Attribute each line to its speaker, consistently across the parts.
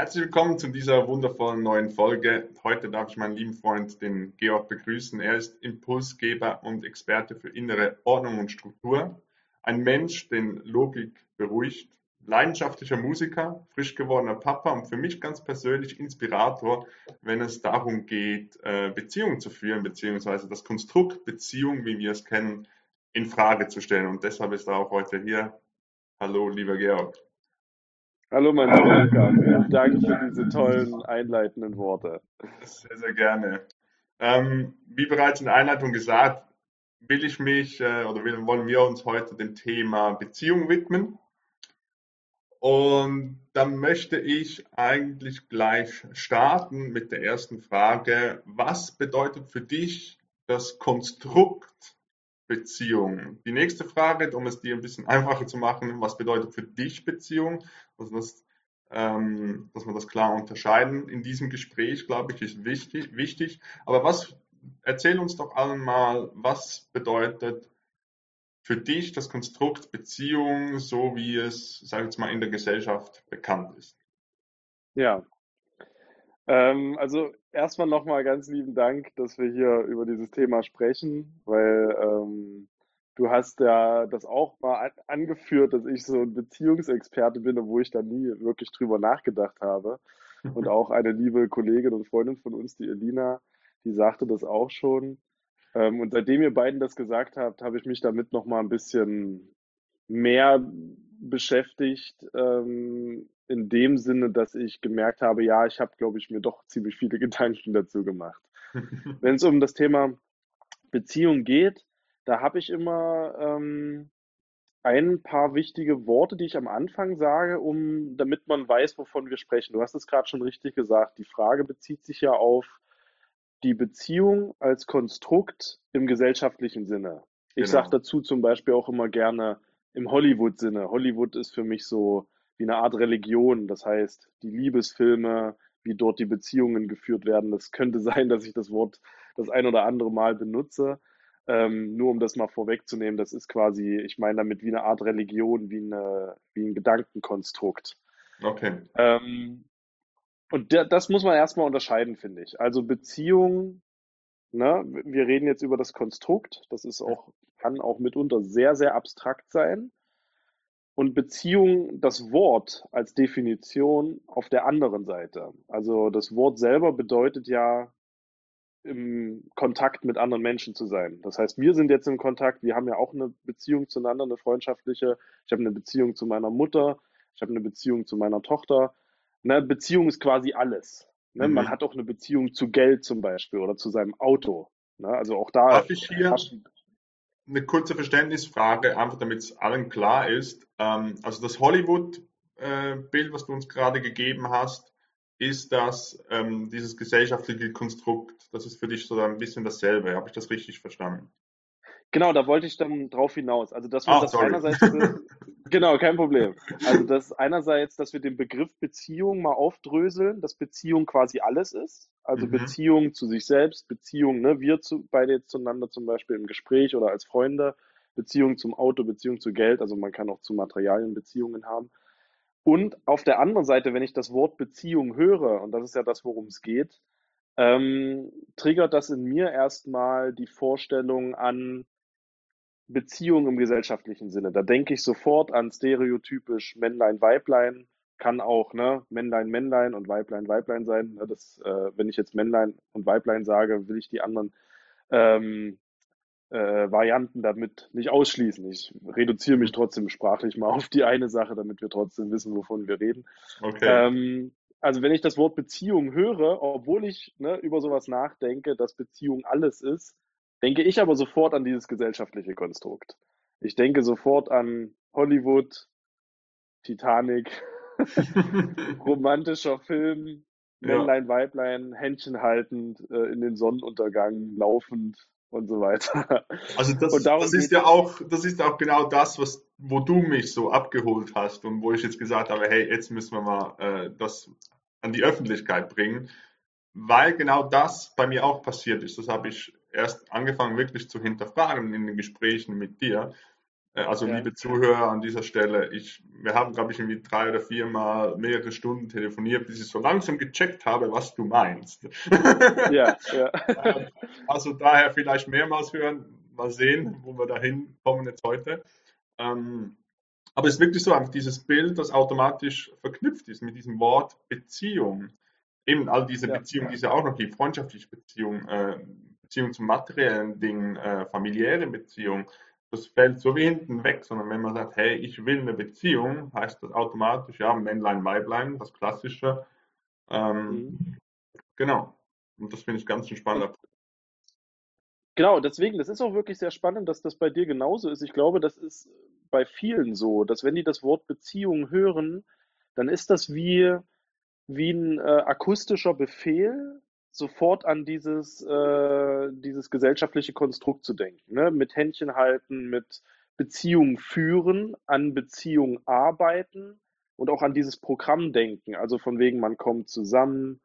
Speaker 1: Herzlich willkommen zu dieser wundervollen neuen Folge. Heute darf ich meinen lieben Freund, den Georg, begrüßen. Er ist Impulsgeber und Experte für innere Ordnung und Struktur. Ein Mensch, den Logik beruhigt, leidenschaftlicher Musiker, frisch gewordener Papa und für mich ganz persönlich Inspirator, wenn es darum geht, äh, Beziehungen zu führen, beziehungsweise das Konstrukt Beziehung, wie wir es kennen, in Frage zu stellen. Und deshalb ist er auch heute hier. Hallo, lieber Georg.
Speaker 2: Hallo, mein lieber. Vielen Dank für diese tollen einleitenden Worte.
Speaker 1: Sehr, sehr gerne. Ähm, wie bereits in der Einleitung gesagt, will ich mich äh, oder wollen wir uns heute dem Thema Beziehung widmen. Und dann möchte ich eigentlich gleich starten mit der ersten Frage. Was bedeutet für dich das Konstrukt Beziehung? Die nächste Frage, um es dir ein bisschen einfacher zu machen, was bedeutet für dich Beziehung? Also das, ähm, dass wir das klar unterscheiden in diesem Gespräch, glaube ich, ist wichtig. wichtig. Aber was, erzähl uns doch allen mal, was bedeutet für dich das Konstrukt Beziehung, so wie es, sage ich jetzt mal, in der Gesellschaft bekannt ist?
Speaker 2: Ja, ähm, also erstmal nochmal ganz lieben Dank, dass wir hier über dieses Thema sprechen, weil ähm, du hast ja das auch mal angeführt, dass ich so ein Beziehungsexperte bin, obwohl ich da nie wirklich drüber nachgedacht habe. Und auch eine liebe Kollegin und Freundin von uns, die Elina, die sagte das auch schon. Ähm, und seitdem ihr beiden das gesagt habt, habe ich mich damit nochmal ein bisschen mehr beschäftigt, ähm, in dem Sinne, dass ich gemerkt habe, ja, ich habe, glaube ich, mir doch ziemlich viele Gedanken dazu gemacht. Wenn es um das Thema Beziehung geht, da habe ich immer ähm, ein paar wichtige Worte, die ich am Anfang sage, um, damit man weiß, wovon wir sprechen. Du hast es gerade schon richtig gesagt. Die Frage bezieht sich ja auf die Beziehung als Konstrukt im gesellschaftlichen Sinne. Ich genau. sage dazu zum Beispiel auch immer gerne im Hollywood-Sinne. Hollywood ist für mich so wie eine Art Religion. Das heißt, die Liebesfilme, wie dort die Beziehungen geführt werden. Das könnte sein, dass ich das Wort das ein oder andere Mal benutze. Ähm, nur um das mal vorwegzunehmen, das ist quasi, ich meine damit wie eine Art Religion, wie, eine, wie ein Gedankenkonstrukt.
Speaker 1: Okay.
Speaker 2: Ähm, und das muss man erstmal unterscheiden, finde ich. Also Beziehung, ne, wir reden jetzt über das Konstrukt, das ist auch, kann auch mitunter sehr, sehr abstrakt sein und Beziehung das Wort als Definition auf der anderen Seite. Also das Wort selber bedeutet ja im Kontakt mit anderen Menschen zu sein. Das heißt, wir sind jetzt im Kontakt, wir haben ja auch eine Beziehung zueinander, eine freundschaftliche. Ich habe eine Beziehung zu meiner Mutter, ich habe eine Beziehung zu meiner Tochter. Eine Beziehung ist quasi alles. Ne? Mhm. Man hat auch eine Beziehung zu Geld zum Beispiel oder zu seinem Auto. Ne? Also auch da.
Speaker 1: Darf ich hier, eine kurze Verständnisfrage, einfach damit es allen klar ist. Ähm, also das Hollywood-Bild, äh, was du uns gerade gegeben hast, ist das ähm, dieses gesellschaftliche Konstrukt, das ist für dich so ein bisschen dasselbe. Habe ich das richtig verstanden?
Speaker 2: Genau, da wollte ich dann drauf hinaus. Also, dass wir ah, das sorry. einerseits, genau, kein Problem. Also, dass einerseits, dass wir den Begriff Beziehung mal aufdröseln, dass Beziehung quasi alles ist. Also mhm. Beziehung zu sich selbst, Beziehung, ne, wir zu, beide jetzt zueinander zum Beispiel im Gespräch oder als Freunde, Beziehung zum Auto, Beziehung zu Geld. Also, man kann auch zu Materialien Beziehungen haben. Und auf der anderen Seite, wenn ich das Wort Beziehung höre, und das ist ja das, worum es geht, ähm, triggert das in mir erstmal die Vorstellung an Beziehung im gesellschaftlichen Sinne. Da denke ich sofort an stereotypisch Männlein, Weiblein, kann auch ne, Männlein, Männlein und Weiblein, Weiblein sein. Das, äh, wenn ich jetzt Männlein und Weiblein sage, will ich die anderen ähm, äh, Varianten damit nicht ausschließen. Ich reduziere mich trotzdem sprachlich mal auf die eine Sache, damit wir trotzdem wissen, wovon wir reden. Okay. Ähm, also wenn ich das Wort Beziehung höre, obwohl ich ne, über sowas nachdenke, dass Beziehung alles ist, denke ich aber sofort an dieses gesellschaftliche Konstrukt. Ich denke sofort an Hollywood, Titanic, romantischer Film, Männlein, ja. Weiblein, Händchen haltend, äh, in den Sonnenuntergang laufend und so weiter.
Speaker 1: Also das, das ist ja auch, das ist auch genau das, was, wo du mich so abgeholt hast und wo ich jetzt gesagt habe, hey, jetzt müssen wir mal äh, das an die Öffentlichkeit bringen, weil genau das bei mir auch passiert ist. Das habe ich erst angefangen wirklich zu hinterfragen in den Gesprächen mit dir. Äh, also ja. liebe Zuhörer an dieser Stelle, ich, wir haben, glaube ich, irgendwie drei oder vier Mal mehrere Stunden telefoniert, bis ich so langsam gecheckt habe, was du meinst. Ja, ja. Also daher vielleicht mehrmals hören, mal sehen, wo wir dahin kommen jetzt heute. Ähm, aber es ist wirklich so einfach dieses Bild, das automatisch verknüpft ist mit diesem Wort Beziehung. Eben all diese ja. Beziehungen, die es ja auch noch gibt, freundschaftliche Beziehungen, äh, Beziehung zu materiellen Dingen, äh, familiäre Beziehungen das fällt so wie hinten weg, sondern wenn man sagt, hey, ich will eine Beziehung, heißt das automatisch, ja, Männlein, Weiblein, das Klassische. Ähm, mhm. Genau. Und das finde ich ganz ein spannender Punkt.
Speaker 2: Genau, deswegen, das ist auch wirklich sehr spannend, dass das bei dir genauso ist. Ich glaube, das ist bei vielen so, dass wenn die das Wort Beziehung hören, dann ist das wie, wie ein äh, akustischer Befehl, sofort an dieses, äh, dieses gesellschaftliche Konstrukt zu denken. Ne? Mit Händchen halten, mit Beziehung führen, an Beziehung arbeiten und auch an dieses Programm denken. Also von wegen, man kommt zusammen,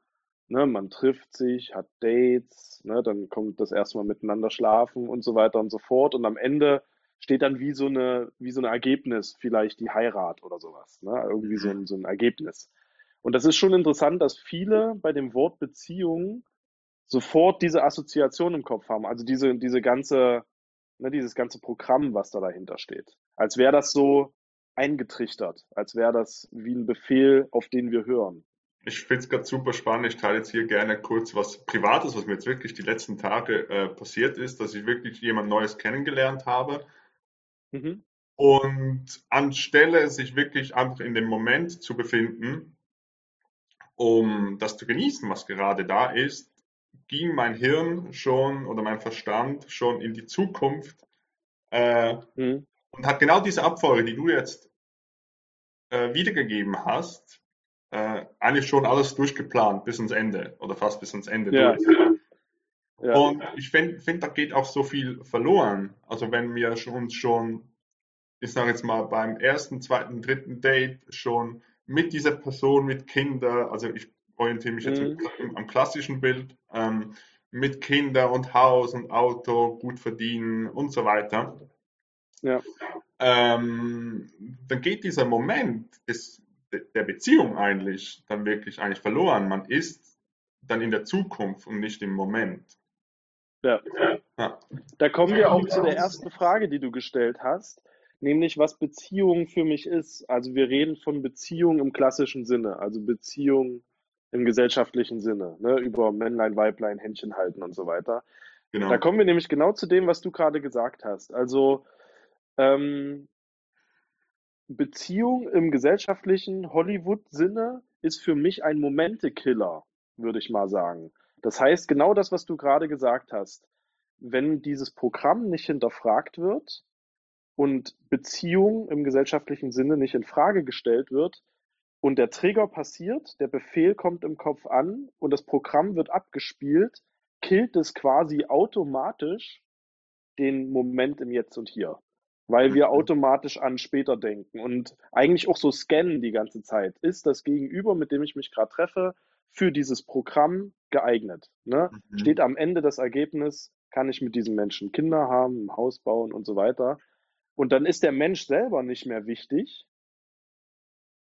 Speaker 2: ne, man trifft sich, hat Dates, ne, dann kommt das erstmal miteinander schlafen und so weiter und so fort. Und am Ende steht dann wie so eine, wie so ein Ergebnis, vielleicht die Heirat oder sowas. Ne? Irgendwie so ein, so ein Ergebnis. Und das ist schon interessant, dass viele bei dem Wort Beziehung sofort diese Assoziation im Kopf haben. Also diese, diese ganze, ne, dieses ganze Programm, was da dahinter steht. Als wäre das so eingetrichtert, als wäre das wie ein Befehl, auf den wir hören.
Speaker 1: Ich finde es gerade super spannend. Ich teile jetzt hier gerne kurz was Privates, was mir jetzt wirklich die letzten Tage äh, passiert ist, dass ich wirklich jemand Neues kennengelernt habe. Mhm. Und anstelle sich wirklich einfach in dem Moment zu befinden, um das zu genießen, was gerade da ist, ging mein Hirn schon oder mein Verstand schon in die Zukunft äh, mhm. und hat genau diese Abfolge, die du jetzt äh, wiedergegeben hast, äh, eigentlich schon alles durchgeplant bis ans Ende oder fast bis ans Ende ja. durch. Ja. Und ich finde, find, da geht auch so viel verloren. Also wenn wir uns schon, ich sage jetzt mal, beim ersten, zweiten, dritten Date schon mit dieser Person, mit Kindern, also ich orientiere mich jetzt mhm. am klassischen Bild, ähm, mit Kinder und Haus und Auto, gut verdienen und so weiter. Ja. Ähm, dann geht dieser Moment des, der Beziehung eigentlich dann wirklich eigentlich verloren. Man ist dann in der Zukunft und nicht im Moment.
Speaker 2: Ja. ja. Da kommen wir auch zu der ersten Frage, die du gestellt hast nämlich was Beziehung für mich ist. Also wir reden von Beziehung im klassischen Sinne, also Beziehung im gesellschaftlichen Sinne, ne, über Männlein, Weiblein, Händchen halten und so weiter. Genau. Da kommen wir nämlich genau zu dem, was du gerade gesagt hast. Also ähm, Beziehung im gesellschaftlichen Hollywood-Sinne ist für mich ein Momentekiller, würde ich mal sagen. Das heißt, genau das, was du gerade gesagt hast. Wenn dieses Programm nicht hinterfragt wird, und Beziehung im gesellschaftlichen Sinne nicht in Frage gestellt wird und der Trigger passiert, der Befehl kommt im Kopf an und das Programm wird abgespielt, killt es quasi automatisch den Moment im Jetzt und Hier, weil wir automatisch an später denken und eigentlich auch so scannen die ganze Zeit. Ist das Gegenüber, mit dem ich mich gerade treffe, für dieses Programm geeignet? Ne? Mhm. Steht am Ende das Ergebnis, kann ich mit diesem Menschen Kinder haben, ein Haus bauen und so weiter? Und dann ist der Mensch selber nicht mehr wichtig,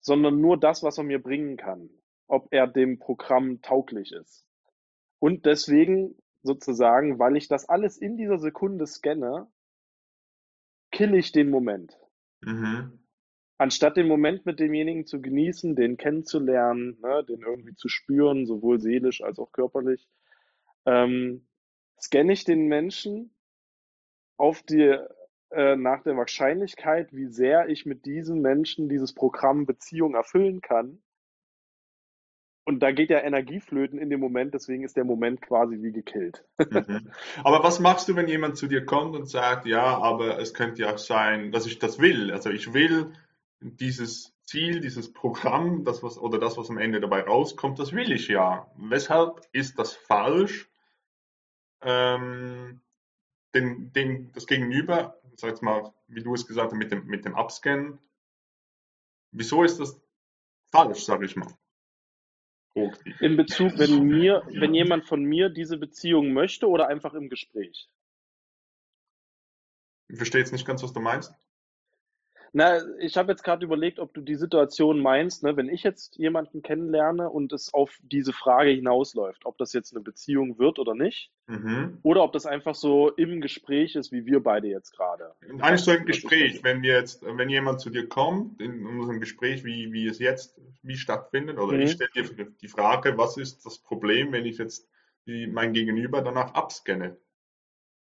Speaker 2: sondern nur das, was er mir bringen kann, ob er dem Programm tauglich ist. Und deswegen sozusagen, weil ich das alles in dieser Sekunde scanne, kill ich den Moment. Mhm. Anstatt den Moment mit demjenigen zu genießen, den kennenzulernen, ne, den irgendwie zu spüren, sowohl seelisch als auch körperlich, ähm, scanne ich den Menschen auf die äh, nach der Wahrscheinlichkeit, wie sehr ich mit diesem Menschen dieses Programm Beziehung erfüllen kann. Und da geht ja Energieflöten in dem Moment, deswegen ist der Moment quasi wie gekillt.
Speaker 1: Mhm. Aber was machst du, wenn jemand zu dir kommt und sagt, ja, aber es könnte ja auch sein, dass ich das will. Also ich will dieses Ziel, dieses Programm, das was oder das, was am Ende dabei rauskommt, das will ich ja. Weshalb ist das falsch? Ähm, den, den, das Gegenüber sag jetzt mal, wie du es gesagt hast, mit dem, mit dem Upscan. Wieso ist das falsch, sage ich mal?
Speaker 2: In Bezug, wenn mir, wenn jemand von mir diese Beziehung möchte oder einfach im Gespräch?
Speaker 1: Ich verstehe jetzt nicht ganz, was du meinst.
Speaker 2: Na, ich habe jetzt gerade überlegt, ob du die Situation meinst, ne, wenn ich jetzt jemanden kennenlerne und es auf diese Frage hinausläuft, ob das jetzt eine Beziehung wird oder nicht,
Speaker 1: Mhm.
Speaker 2: oder ob das einfach so im Gespräch ist, wie wir beide jetzt gerade.
Speaker 1: Eigentlich so im
Speaker 2: ich
Speaker 1: Gespräch, wenn wir jetzt, wenn jemand zu dir kommt, in unserem Gespräch, wie, wie es jetzt, wie stattfindet, oder ich
Speaker 2: Mhm.
Speaker 1: stelle dir die Frage, was ist das Problem, wenn ich jetzt die, mein Gegenüber danach abscanne?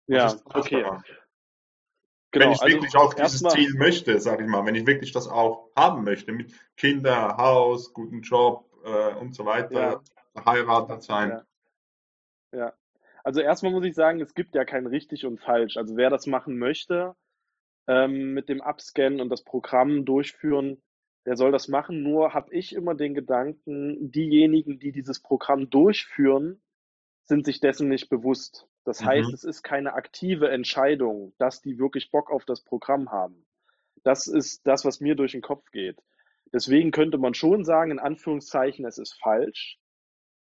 Speaker 1: Was
Speaker 2: Ja, okay.
Speaker 1: daran?
Speaker 2: Genau,
Speaker 1: Wenn ich
Speaker 2: also
Speaker 1: wirklich auch dieses
Speaker 2: erstmal,
Speaker 1: Ziel möchte, sage ich mal, wenn ich wirklich das auch haben möchte, mit Kinder, Haus, guten Job äh, und so weiter,
Speaker 2: ja,
Speaker 1: verheiratet sein.
Speaker 2: ja, ja. Also erstmal muss ich sagen, es gibt ja kein richtig und falsch. Also wer das machen möchte, ähm, mit dem Abscannen und das Programm durchführen, der soll das machen. Nur habe ich immer den Gedanken, diejenigen, die dieses Programm durchführen, sind sich dessen nicht bewusst. Das heißt,
Speaker 1: Mhm.
Speaker 2: es ist keine aktive Entscheidung, dass die wirklich Bock auf das Programm haben. Das ist das, was mir durch den Kopf geht. Deswegen könnte man schon sagen, in Anführungszeichen, es ist falsch.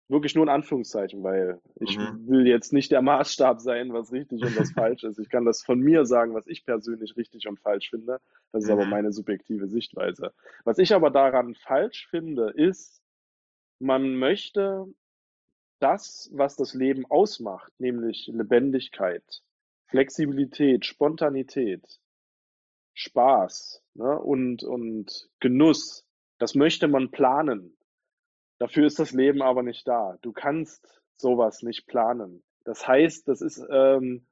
Speaker 2: Wirklich nur in Anführungszeichen, weil ich
Speaker 1: Mhm.
Speaker 2: will jetzt nicht der Maßstab sein, was richtig und was falsch ist. Ich kann das von mir sagen, was ich persönlich richtig und falsch finde. Das ist aber
Speaker 1: Mhm.
Speaker 2: meine subjektive Sichtweise. Was ich aber daran falsch finde, ist, man möchte das, was das Leben ausmacht, nämlich Lebendigkeit, Flexibilität, Spontanität, Spaß ne, und, und Genuss, das möchte man planen. Dafür ist das Leben aber nicht da. Du kannst sowas nicht planen. Das heißt, das ist ähm,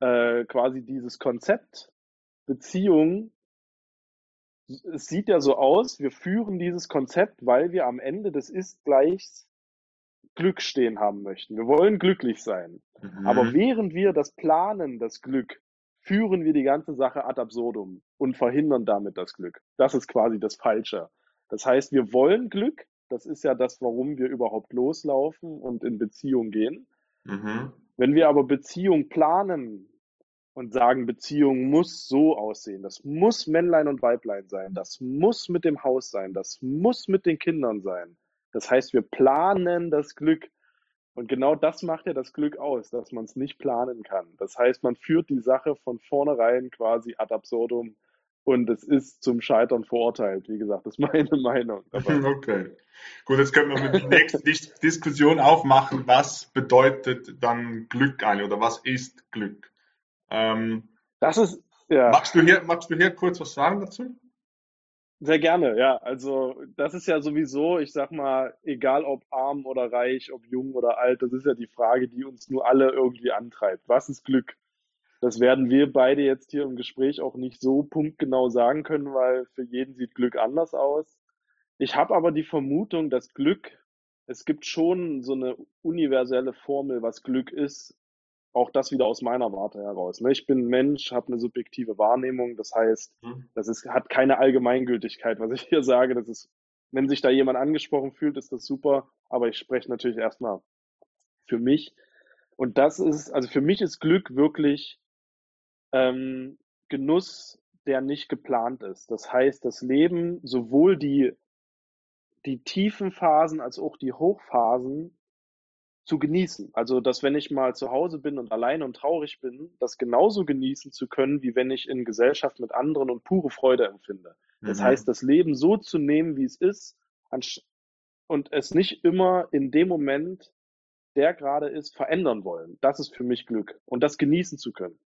Speaker 2: äh, quasi dieses Konzept Beziehung. Es sieht ja so aus, wir führen dieses Konzept, weil wir am Ende des Ist-Gleichs Glück stehen haben möchten. Wir wollen glücklich sein. Aber
Speaker 1: Mhm.
Speaker 2: während wir das planen, das Glück, führen wir die ganze Sache ad absurdum und verhindern damit das Glück. Das ist quasi das Falsche. Das heißt, wir wollen Glück. Das ist ja das, warum wir überhaupt loslaufen und in Beziehung gehen.
Speaker 1: Mhm.
Speaker 2: Wenn wir aber Beziehung planen und sagen, Beziehung muss so aussehen, das muss Männlein und Weiblein sein, das muss mit dem Haus sein, das muss mit den Kindern sein. Das heißt, wir planen das Glück. Und genau das macht ja das Glück aus, dass man es nicht planen kann. Das heißt, man führt die Sache von vornherein quasi ad absurdum und es ist zum Scheitern verurteilt. Wie gesagt, das ist meine Meinung. Aber
Speaker 1: Okay. Gut, jetzt können wir die nächste Dis Diskussion aufmachen. Was bedeutet dann Glück eigentlich oder was ist Glück? Ähm,
Speaker 2: das ist, ja.
Speaker 1: magst, du hier, magst du hier kurz was sagen dazu?
Speaker 2: Sehr gerne, ja. Also das ist ja sowieso, ich sag mal, egal ob arm oder reich, ob jung oder alt, das ist ja die Frage, die uns nur alle irgendwie antreibt. Was ist Glück? Das werden wir beide jetzt hier im Gespräch auch nicht so punktgenau sagen können, weil für jeden sieht Glück anders aus. Ich habe aber die Vermutung, dass Glück, es gibt schon so eine universelle Formel, was Glück ist. Auch das wieder aus meiner Warte heraus. ne? Ich bin ein Mensch, habe eine subjektive Wahrnehmung. Das heißt,
Speaker 1: Hm?
Speaker 2: das ist, hat keine Allgemeingültigkeit, was ich hier sage. Das ist, wenn sich da jemand angesprochen fühlt, ist das super. Aber ich spreche natürlich erstmal für mich. Und das ist, also für mich ist Glück wirklich ähm, Genuss, der nicht geplant ist. Das heißt, das Leben, sowohl die, die tiefen Phasen als auch die Hochphasen zu genießen. Also, dass wenn ich mal zu Hause bin und alleine und traurig bin, das genauso genießen zu können, wie wenn ich in Gesellschaft mit anderen und pure Freude empfinde. Das
Speaker 1: Mhm.
Speaker 2: heißt, das Leben so zu nehmen, wie es ist, und es nicht immer in dem Moment, der gerade ist, verändern wollen. Das ist für mich Glück. Und das genießen zu können.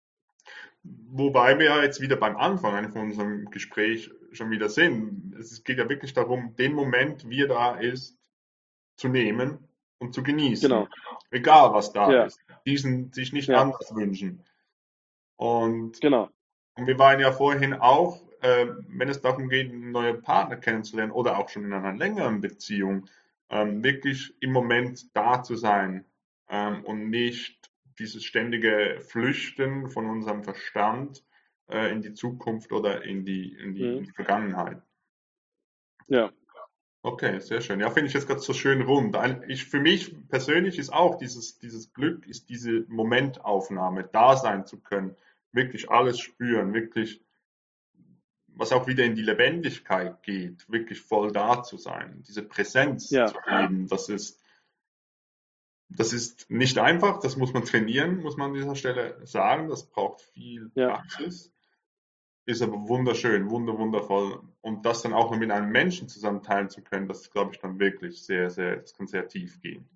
Speaker 1: Wobei wir ja jetzt wieder beim Anfang von unserem Gespräch schon wieder sind. Es geht ja wirklich darum, den Moment, wie er da ist, zu nehmen und zu genießen.
Speaker 2: Genau.
Speaker 1: Egal was da
Speaker 2: Ja.
Speaker 1: ist. Diesen sich nicht
Speaker 2: Ja.
Speaker 1: anders wünschen. Und,
Speaker 2: Genau.
Speaker 1: und wir waren ja vorhin auch, äh, wenn es darum geht, neuen Partner kennenzulernen oder auch schon in einer längeren Beziehung, ähm, wirklich im Moment da zu sein ähm, und nicht dieses ständige Flüchten von unserem Verstand äh, in die Zukunft oder in die, in die,
Speaker 2: Mhm.
Speaker 1: in die Vergangenheit.
Speaker 2: Ja.
Speaker 1: Okay, sehr schön. Ja, finde ich jetzt gerade so schön rund. Ein- Ich, für mich persönlich ist auch dieses, dieses Glück, ist diese Momentaufnahme, da sein zu können, wirklich alles spüren, wirklich, was auch wieder in die Lebendigkeit geht, wirklich voll da zu sein, diese Präsenz
Speaker 2: Ja.
Speaker 1: zu leben, das ist, das ist nicht einfach, das muss man trainieren, muss man an dieser Stelle sagen, das braucht viel
Speaker 2: Ja.
Speaker 1: Praxis. ist aber wunderschön, wunder, wundervoll. Und das dann auch noch mit einem Menschen zusammen teilen zu können, das glaube ich dann wirklich sehr, sehr, das kann sehr tief gehen.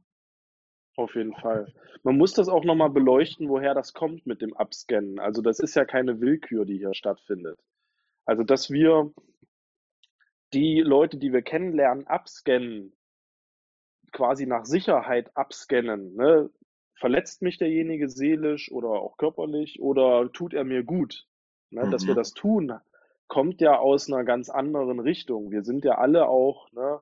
Speaker 2: Auf jeden Fall. Man muss das auch nochmal beleuchten, woher das kommt mit dem Abscannen. Also das ist ja keine Willkür, die hier stattfindet. Also dass wir die Leute, die wir kennenlernen, abscannen, quasi nach Sicherheit abscannen. Ne? Verletzt mich derjenige seelisch oder auch körperlich oder tut er mir gut? Ne? Mhm. Dass wir mhm. das tun, kommt ja aus einer ganz anderen Richtung. Wir sind ja alle auch, ne,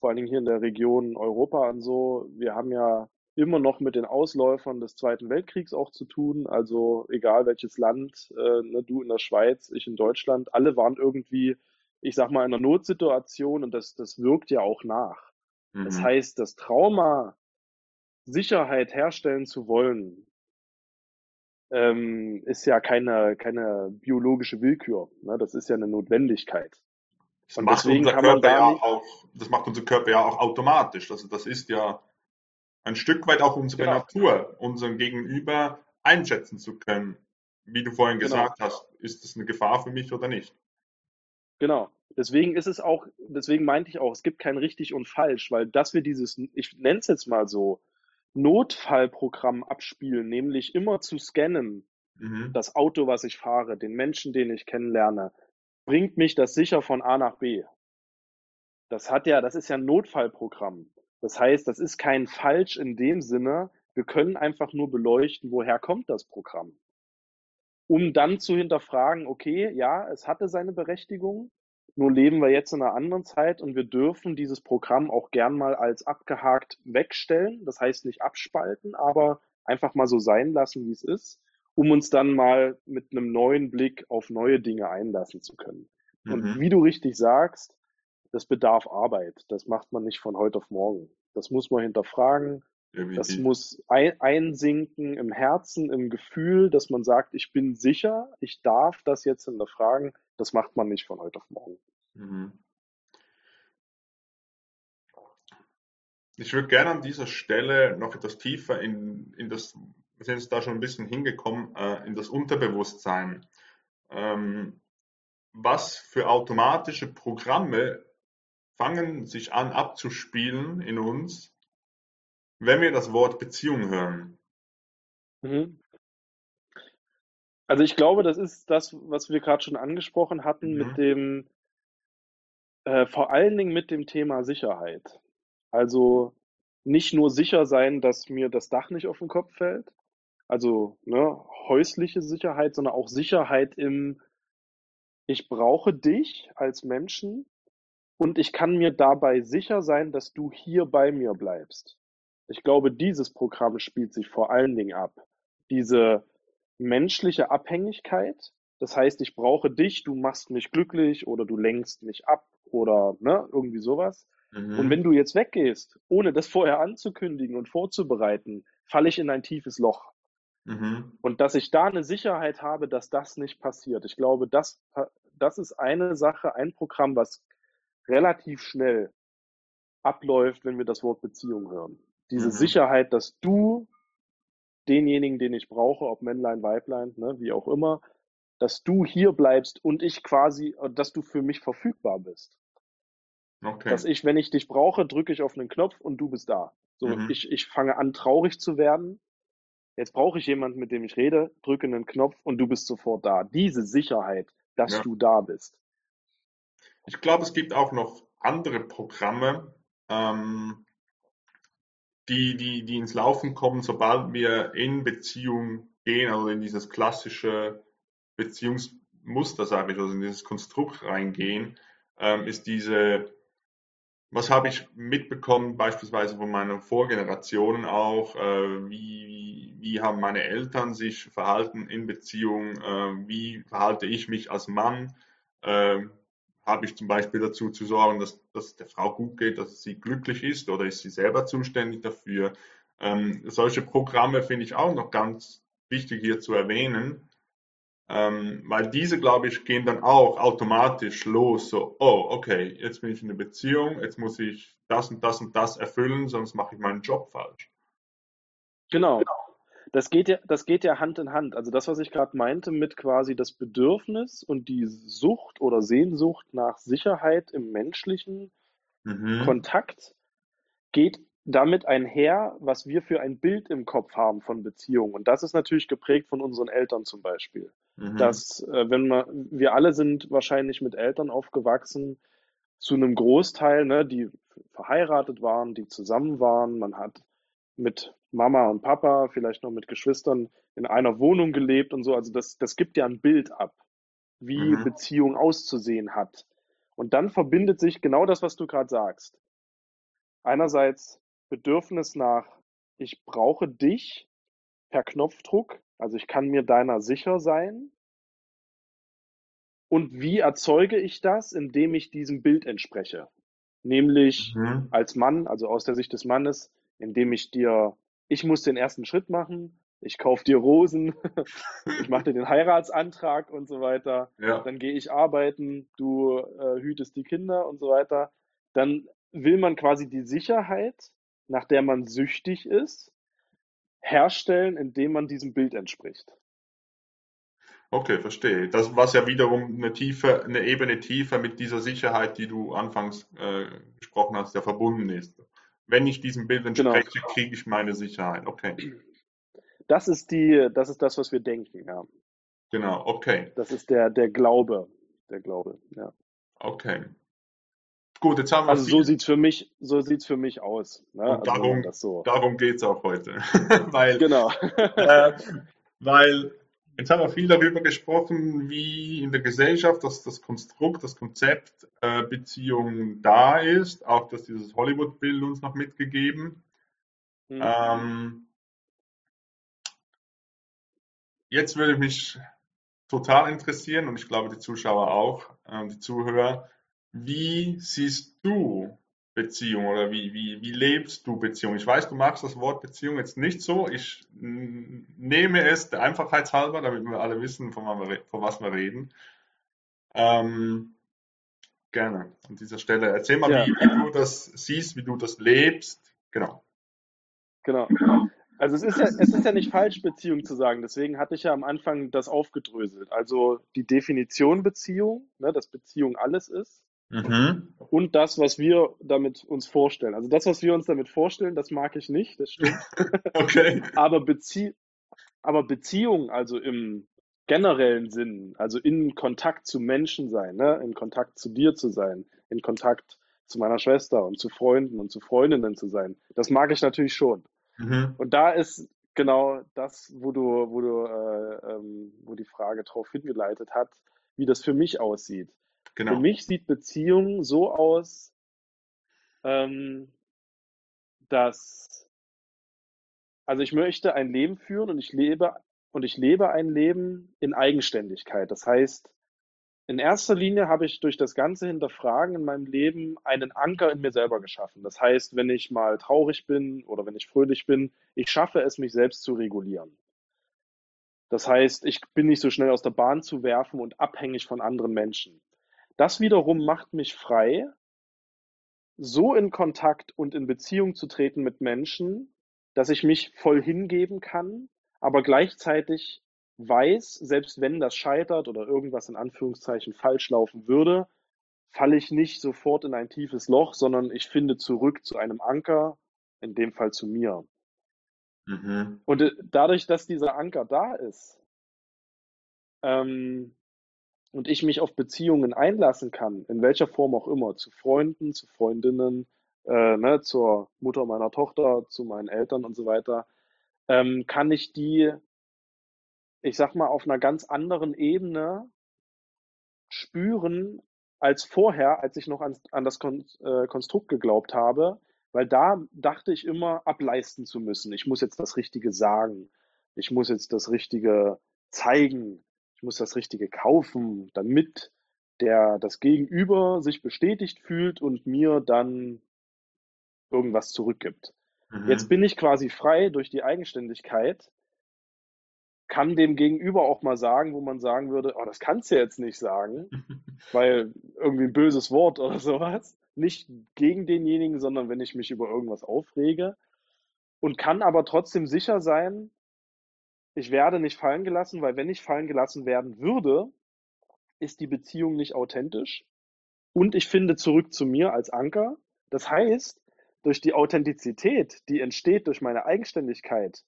Speaker 2: vor allen Dingen hier in der Region Europa und so, wir haben ja immer noch mit den Ausläufern des Zweiten Weltkriegs auch zu tun. Also egal welches Land, äh, ne, du in der Schweiz, ich in Deutschland, alle waren irgendwie, ich sag mal, in einer Notsituation und das, das wirkt ja auch nach. Mhm. Das heißt, das Trauma, Sicherheit herstellen zu wollen, ähm, ist ja keine, keine biologische Willkür. Ne? Das ist ja eine Notwendigkeit.
Speaker 1: Das und macht, unser Körper ja auch, das macht unser Körper ja auch automatisch. Also das ist ja ein Stück weit auch unsere genau. Natur, unseren Gegenüber einschätzen zu können. Wie du vorhin genau. gesagt hast, ist das eine Gefahr für mich oder nicht?
Speaker 2: Genau. Deswegen ist es auch, deswegen meinte ich auch, es gibt kein richtig und falsch, weil dass wir dieses, ich nenne es jetzt mal so, Notfallprogramm abspielen, nämlich immer zu scannen, mhm. das Auto, was ich fahre, den Menschen, den ich kennenlerne, bringt mich das sicher von A nach B. Das hat ja, das ist ja ein Notfallprogramm. Das heißt, das ist kein Falsch in dem Sinne, wir können einfach nur beleuchten, woher kommt das Programm. Um dann zu hinterfragen, okay, ja, es hatte seine Berechtigung, nur leben wir jetzt in einer anderen Zeit und wir dürfen dieses Programm auch gern mal als abgehakt wegstellen. Das heißt nicht abspalten, aber einfach mal so sein lassen, wie es ist, um uns dann mal mit einem neuen Blick auf neue Dinge einlassen zu können. Mhm. Und wie du richtig sagst, das bedarf Arbeit. Das macht man nicht von heute auf morgen. Das muss man hinterfragen. Das muss ein, einsinken im Herzen, im Gefühl, dass man sagt, ich bin sicher, ich darf das jetzt hinterfragen. Das macht man nicht von heute auf morgen. Mhm.
Speaker 1: Ich würde gerne an dieser Stelle noch etwas tiefer in, in das, wir sind jetzt da schon ein bisschen hingekommen, äh, in das Unterbewusstsein. Ähm, was für automatische Programme fangen sich an abzuspielen in uns, wenn wir das Wort Beziehung hören?
Speaker 2: Mhm. Also ich glaube, das ist das, was wir gerade schon angesprochen hatten mhm. mit dem, äh, vor allen Dingen mit dem Thema Sicherheit. Also nicht nur sicher sein, dass mir das Dach nicht auf den Kopf fällt, also ne, häusliche Sicherheit, sondern auch Sicherheit im, ich brauche dich als Menschen und ich kann mir dabei sicher sein, dass du hier bei mir bleibst. Ich glaube, dieses Programm spielt sich vor allen Dingen ab. Diese menschliche Abhängigkeit. Das heißt, ich brauche dich, du machst mich glücklich oder du lenkst mich ab oder ne, irgendwie sowas. Mhm. Und wenn du jetzt weggehst, ohne das vorher anzukündigen und vorzubereiten, falle ich in ein tiefes Loch. Mhm. Und dass ich da eine Sicherheit habe, dass das nicht passiert. Ich glaube, das, das ist eine Sache, ein Programm, was relativ schnell abläuft, wenn wir das Wort Beziehung hören. Diese mhm. Sicherheit, dass du denjenigen, den ich brauche, ob Männlein, Weiblein, ne, wie auch immer, dass du hier bleibst und ich quasi, dass du für mich verfügbar bist. Okay. Dass ich, wenn ich dich brauche, drücke ich auf einen Knopf und du bist da. So, mhm. ich, ich fange an, traurig zu werden. Jetzt brauche ich jemanden, mit dem ich rede, drücke einen Knopf und du bist sofort da. Diese Sicherheit, dass ja. du da bist.
Speaker 1: Ich glaube, es gibt auch noch andere Programme, ähm, die, die, die ins Laufen kommen, sobald wir in Beziehung gehen, also in dieses klassische Beziehungsmuster, sage ich, also in dieses Konstrukt reingehen, ähm, ist diese, was habe ich mitbekommen, beispielsweise von meinen Vorgenerationen auch, äh, wie, wie haben meine Eltern sich verhalten in Beziehung, äh, wie verhalte ich mich als Mann, äh, habe ich zum Beispiel dazu zu sorgen, dass, dass der Frau gut geht, dass sie glücklich ist oder ist sie selber zuständig dafür. Ähm, solche Programme finde ich auch noch ganz wichtig hier zu erwähnen, ähm, weil diese, glaube ich, gehen dann auch automatisch los. So, oh, okay, jetzt bin ich in einer Beziehung, jetzt muss ich das und das und das erfüllen, sonst mache ich meinen Job falsch.
Speaker 2: Genau. Das geht ja, das geht ja Hand in Hand. Also das, was ich gerade meinte mit quasi das Bedürfnis und die Sucht oder Sehnsucht nach Sicherheit im menschlichen
Speaker 1: Mhm.
Speaker 2: Kontakt geht damit einher, was wir für ein Bild im Kopf haben von Beziehungen. Und das ist natürlich geprägt von unseren Eltern zum Beispiel.
Speaker 1: Mhm.
Speaker 2: Dass, äh, wenn man, wir alle sind wahrscheinlich mit Eltern aufgewachsen, zu einem Großteil, ne, die verheiratet waren, die zusammen waren. Man hat mit Mama und Papa, vielleicht noch mit Geschwistern in einer Wohnung gelebt und so. Also das, das gibt ja ein Bild ab, wie
Speaker 1: Mhm.
Speaker 2: Beziehung auszusehen hat. Und dann verbindet sich genau das, was du gerade sagst. Einerseits Bedürfnis nach, ich brauche dich per Knopfdruck, also ich kann mir deiner sicher sein. Und wie erzeuge ich das, indem ich diesem Bild entspreche? Nämlich
Speaker 1: Mhm.
Speaker 2: als Mann, also aus der Sicht des Mannes, indem ich dir, ich muss den ersten Schritt machen, ich kaufe dir Rosen, ich mache dir den Heiratsantrag und so weiter,
Speaker 1: Ja.
Speaker 2: dann gehe ich arbeiten, du äh, hütest die Kinder und so weiter. Dann will man quasi die Sicherheit, nach der man süchtig ist, herstellen, indem man diesem Bild entspricht.
Speaker 1: Okay, verstehe. Das, was ja wiederum eine tiefe, eine Ebene tiefer mit dieser Sicherheit, die du anfangs äh, gesprochen hast, ja verbunden ist. Wenn ich diesem Bild
Speaker 2: Genau.
Speaker 1: entspreche, kriege ich meine Sicherheit. Okay,
Speaker 2: Das ist die, das ist das, was wir denken, ja.
Speaker 1: genau, okay,
Speaker 2: Das ist der, der Glaube, der Glaube, ja.
Speaker 1: okay. Gut, jetzt haben wir
Speaker 2: Also so sieht's für mich, so sieht's für mich aus, ne? Also
Speaker 1: darum,
Speaker 2: so,
Speaker 1: darum geht's auch heute. Weil,
Speaker 2: genau.
Speaker 1: äh, weil jetzt haben wir viel darüber gesprochen, wie in der Gesellschaft das, das Konstrukt, das Konzept äh, Beziehung da ist, auch dass dieses Hollywood-Bild uns noch mitgegeben.
Speaker 2: Hm.
Speaker 1: Ähm, jetzt würde mich total interessieren und ich glaube die Zuschauer auch, äh, die Zuhörer, wie siehst du Beziehung oder wie, wie, wie lebst du Beziehung? Ich weiß, du magst das Wort Beziehung jetzt nicht so. Ich nehme es der Einfachheit halber, damit wir alle wissen, von, was wir re- von was wir reden. Ähm, gerne an dieser Stelle. Erzähl mal,
Speaker 2: Ja.
Speaker 1: wie, wie du das siehst, wie du das lebst. Genau.
Speaker 2: Genau. Also es ist ja, es ist ja nicht falsch, Beziehung zu sagen. Deswegen hatte ich ja am Anfang das aufgedröselt. Also die Definition Beziehung, ne, dass Beziehung alles ist,
Speaker 1: Mhm.
Speaker 2: und das, was wir damit uns vorstellen. Also das, was wir uns damit vorstellen, das mag ich nicht, das stimmt.
Speaker 1: Okay.
Speaker 2: Aber, Bezie aber Beziehung, also im generellen Sinn, also in Kontakt zu Menschen sein, ne, in Kontakt zu dir zu sein, in Kontakt zu meiner Schwester und zu Freunden und zu Freundinnen zu sein, das mag ich natürlich schon.
Speaker 1: Mhm.
Speaker 2: Und da ist genau das, wo du, wo du, äh, ähm, wo die Frage darauf hingeleitet hat, wie das für mich aussieht. Für
Speaker 1: Genau.
Speaker 2: mich sieht Beziehung so aus, ähm, dass, also ich möchte ein Leben führen und ich lebe, und ich lebe ein Leben in Eigenständigkeit. Das heißt, in erster Linie habe ich durch das ganze Hinterfragen in meinem Leben einen Anker in mir selber geschaffen. Das heißt, wenn ich mal traurig bin oder wenn ich fröhlich bin, ich schaffe es, mich selbst zu regulieren. Das heißt, ich bin nicht so schnell aus der Bahn zu werfen und abhängig von anderen Menschen. Das wiederum macht mich frei, so in Kontakt und in Beziehung zu treten mit Menschen, dass ich mich voll hingeben kann, aber gleichzeitig weiß, selbst wenn das scheitert oder irgendwas in Anführungszeichen falsch laufen würde, falle ich nicht sofort in ein tiefes Loch, sondern ich finde zurück zu einem Anker, in dem Fall zu mir.
Speaker 1: Mhm.
Speaker 2: Und äh, dadurch, dass dieser Anker da ist, ähm, und ich mich auf Beziehungen einlassen kann, in welcher Form auch immer, zu Freunden, zu Freundinnen, äh, ne, zur Mutter meiner Tochter, zu meinen Eltern und so weiter, ähm, kann ich die, ich sag mal, auf einer ganz anderen Ebene spüren als vorher, als ich noch an, an das Kon äh, Konstrukt geglaubt habe, weil da dachte ich immer, ableisten zu müssen. Ich muss jetzt das Richtige sagen. Ich muss jetzt das Richtige zeigen. Ich muss das Richtige kaufen, damit der, das Gegenüber sich bestätigt fühlt und mir dann irgendwas zurückgibt.
Speaker 1: Mhm.
Speaker 2: Jetzt bin ich quasi frei durch die Eigenständigkeit, kann dem Gegenüber auch mal sagen, wo man sagen würde, oh, das kannst du jetzt nicht sagen, weil irgendwie ein böses Wort oder sowas. Nicht gegen denjenigen, sondern wenn ich mich über irgendwas aufrege. Und kann aber trotzdem sicher sein, ich werde nicht fallen gelassen, weil wenn ich fallen gelassen werden würde, ist die Beziehung nicht authentisch und ich finde zurück zu mir als Anker. Das heißt, durch die Authentizität, die entsteht durch meine Eigenständigkeit,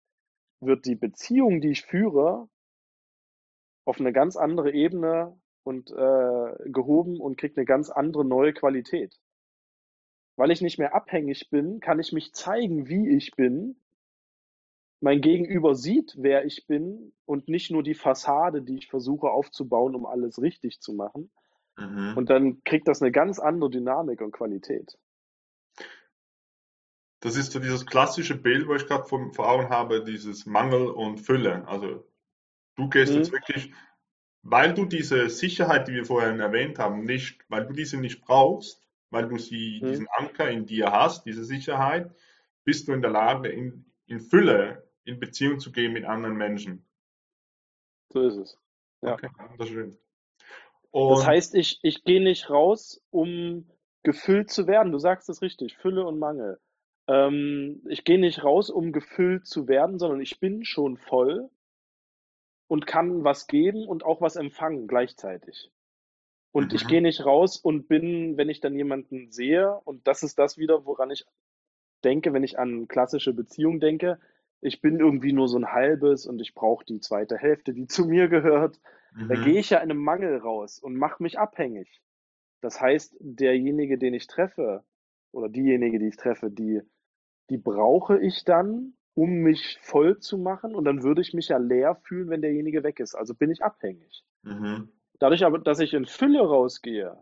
Speaker 2: wird die Beziehung, die ich führe, auf eine ganz andere Ebene und äh, gehoben und kriegt eine ganz andere neue Qualität. Weil ich nicht mehr abhängig bin, kann ich mich zeigen, wie ich bin. Mein Gegenüber sieht, wer ich bin und nicht nur die Fassade, die ich versuche aufzubauen, um alles richtig zu machen. Mhm. Und dann kriegt das eine ganz andere Dynamik und Qualität.
Speaker 1: Das ist so dieses klassische Bild, wo ich gerade vor, vor Augen habe, dieses Mangel und Fülle. Also du gehst mhm. jetzt wirklich, weil du diese Sicherheit, die wir vorher erwähnt haben, nicht, weil du diese nicht brauchst, weil du sie, mhm. diesen Anker in dir hast, diese Sicherheit, bist du in der Lage, in, in Fülle in Beziehung zu gehen mit anderen Menschen.
Speaker 2: So ist es.
Speaker 1: Ja. Okay, wunderschön.
Speaker 2: Und das heißt, ich, ich gehe nicht raus, um gefüllt zu werden. Du sagst es richtig, Fülle und Mangel. Ähm, ich gehe nicht raus, um gefüllt zu werden, sondern ich bin schon voll und kann was geben und auch was empfangen gleichzeitig. Und mhm. ich gehe nicht raus und bin, wenn ich dann jemanden sehe, und das ist das wieder, woran ich denke, wenn ich an klassische Beziehungen denke, ich bin irgendwie nur so ein halbes und ich brauche die zweite Hälfte, die zu mir gehört. Mhm. Da gehe ich ja in einem Mangel raus und mache mich abhängig. Das heißt, derjenige, den ich treffe, oder diejenige, die ich treffe, die die brauche ich dann, um mich voll zu machen und dann würde ich mich ja leer fühlen, wenn derjenige weg ist. Also bin ich abhängig. Mhm. Dadurch aber, dass ich in Fülle rausgehe,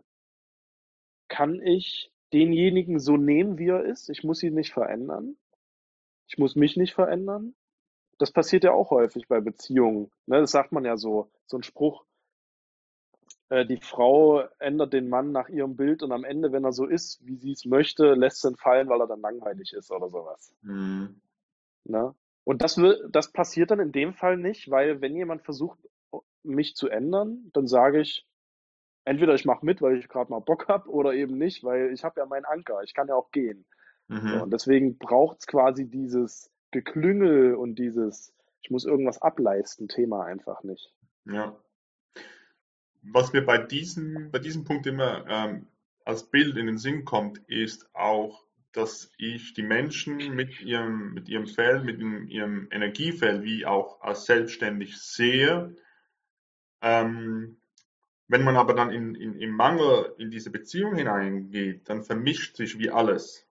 Speaker 2: kann ich denjenigen so nehmen, wie er ist. Ich muss ihn nicht verändern. Ich muss mich nicht verändern. Das passiert ja auch häufig bei Beziehungen. Ne? Das sagt man ja so, so ein Spruch, äh, die Frau ändert den Mann nach ihrem Bild und am Ende, wenn er so ist, wie sie es möchte, lässt sie ihn fallen, weil er dann langweilig ist oder sowas. Mhm. Ne? Und das, will, das passiert dann in dem Fall nicht, weil wenn jemand versucht, mich zu ändern, dann sage ich, entweder ich mache mit, weil ich gerade mal Bock habe, oder eben nicht, weil ich habe ja meinen Anker, ich kann ja auch gehen. Mhm. So, und deswegen braucht es quasi dieses Geklüngel und dieses, ich muss irgendwas ableisten, Thema einfach nicht.
Speaker 1: Ja was mir bei diesem, bei diesem Punkt immer ähm, als Bild in den Sinn kommt, ist auch, dass ich die Menschen mit ihrem, mit ihrem Feld, mit ihrem Energiefeld, wie auch als selbstständig sehe. Ähm, wenn man aber dann in, in, im Mangel in diese Beziehung hineingeht, dann vermischt sich wie alles.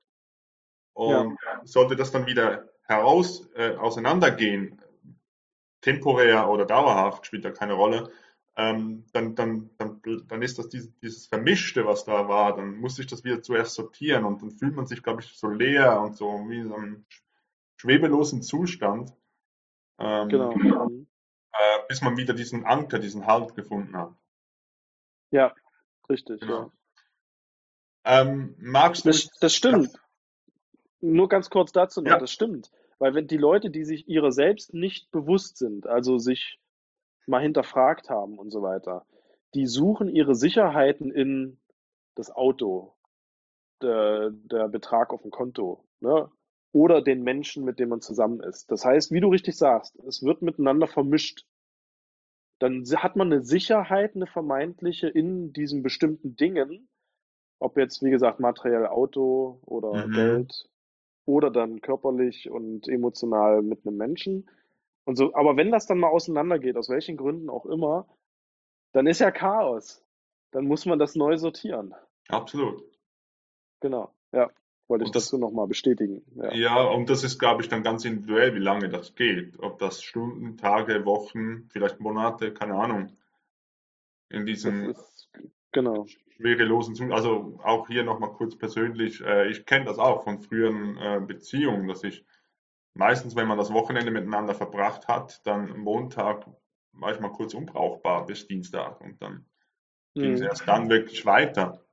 Speaker 1: Und ja. sollte das dann wieder heraus, äh, auseinandergehen, temporär oder dauerhaft, spielt da keine Rolle, ähm, dann, dann, dann, dann ist das dieses, dieses Vermischte, was da war, dann muss ich das wieder zuerst sortieren und dann fühlt man sich, glaube ich, so leer und so wie in so einem schwebelosen Zustand. Ähm, genau. Äh, bis man wieder diesen Anker, diesen Halt gefunden hat.
Speaker 2: Ja, richtig. Genau.
Speaker 1: Ja. Ähm, magst du
Speaker 2: das, das stimmt. Nur ganz kurz dazu noch, ja. das stimmt. Weil wenn die Leute, die sich ihrer selbst nicht bewusst sind, also sich mal hinterfragt haben und so weiter. Die suchen ihre Sicherheiten in das Auto, der, der Betrag auf dem Konto, ne? oder den Menschen, mit dem man zusammen ist. Das heißt, wie du richtig sagst, es wird miteinander vermischt. Dann hat man eine Sicherheit, eine vermeintliche in diesen bestimmten Dingen, ob jetzt, wie gesagt, materiell Auto oder mhm. Geld oder dann körperlich und emotional mit einem Menschen. Und so, aber wenn das dann mal auseinandergeht, aus welchen Gründen auch immer, dann ist ja Chaos. Dann muss man das neu sortieren.
Speaker 1: Absolut.
Speaker 2: Genau, ja. Wollte ich das, dazu nochmal bestätigen.
Speaker 1: Ja. ja, und das ist, glaube ich, dann ganz individuell, wie lange das geht. Ob das Stunden, Tage, Wochen, vielleicht Monate, keine Ahnung. In diesem ist,
Speaker 2: genau.
Speaker 1: schwerelosen Zustand. Also auch hier nochmal kurz persönlich. Äh, ich kenne das auch von früheren äh, Beziehungen, dass ich meistens, wenn man das Wochenende miteinander verbracht hat, dann Montag war ich mal kurz unbrauchbar bis Dienstag und dann mhm. ging es erst dann wirklich weiter.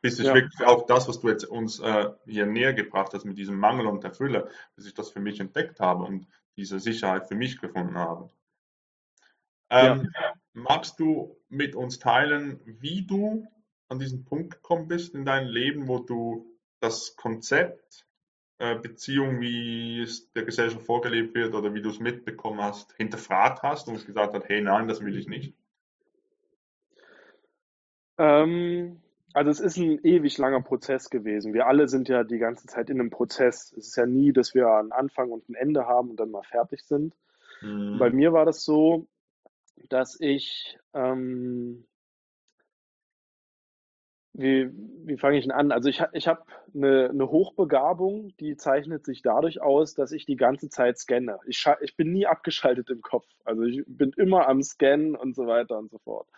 Speaker 1: Bis ich ja. wirklich auch das, was du jetzt uns äh, hier näher gebracht hast mit diesem Mangel und der Fülle, bis ich das für mich entdeckt habe und diese Sicherheit für mich gefunden habe. Ähm, ja. Magst du mit uns teilen, wie du an diesen Punkt gekommen bist in deinem Leben, wo du das Konzept äh, Beziehung, wie es der Gesellschaft vorgelebt wird oder wie du es mitbekommen hast, hinterfragt hast und gesagt hast, hey, nein, das will ich nicht?
Speaker 2: Ähm, also es ist ein ewig langer Prozess gewesen. Wir alle sind ja die ganze Zeit in einem Prozess. Es ist ja nie, dass wir einen Anfang und ein Ende haben und dann mal fertig sind. Mhm. Bei mir war das so, dass ich ähm, wie, wie fange ich denn an? Also ich, ich habe eine, eine Hochbegabung, die zeichnet sich dadurch aus, dass ich die ganze Zeit scanne. Ich, ich bin nie abgeschaltet im Kopf. Also ich bin immer am Scannen und so weiter und so fort.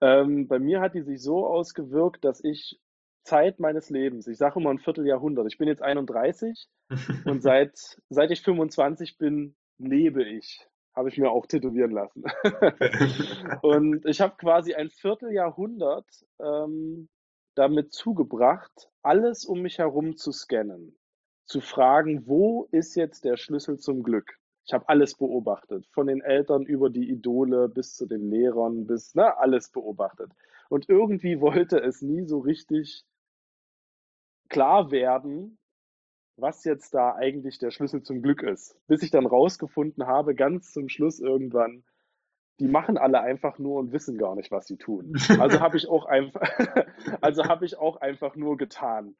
Speaker 2: Ähm, bei mir hat die sich so ausgewirkt, dass ich Zeit meines Lebens, ich sage immer ein Vierteljahrhundert, ich bin jetzt 31 und seit, seit ich 25 bin, lebe ich habe ich mir auch tätowieren lassen. und ich habe quasi ein Vierteljahrhundert ähm, damit zugebracht, alles um mich herum zu scannen, zu fragen, wo ist jetzt der Schlüssel zum Glück? Ich habe alles beobachtet, von den Eltern über die Idole bis zu den Lehrern, bis ne, alles beobachtet. Und irgendwie wollte es nie so richtig klar werden, was jetzt da eigentlich der Schlüssel zum Glück ist. Bis ich dann rausgefunden habe, ganz zum Schluss irgendwann, die machen alle einfach nur und wissen gar nicht, was sie tun. Also habe ich auch einfach, also habe ich auch einfach nur getan.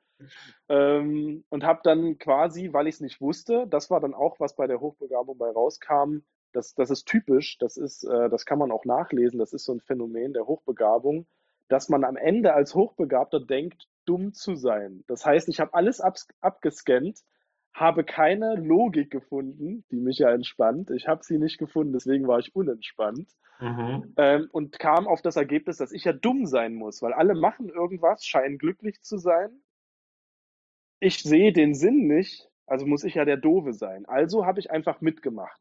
Speaker 2: Ähm, und habe dann quasi, weil ich es nicht wusste, das war dann auch, was bei der Hochbegabung bei rauskam, das, das ist typisch, das ist, äh, das kann man auch nachlesen, das ist so ein Phänomen der Hochbegabung, dass man am Ende als Hochbegabter denkt, dumm zu sein. Das heißt, ich habe alles ab, abgescannt, habe keine Logik gefunden, die mich ja entspannt. Ich habe sie nicht gefunden, deswegen war ich unentspannt. Mhm. Ähm, und kam auf das Ergebnis, dass ich ja dumm sein muss, weil alle machen irgendwas, scheinen glücklich zu sein. Ich sehe den Sinn nicht, also muss ich ja der Dove sein. Also habe ich einfach mitgemacht.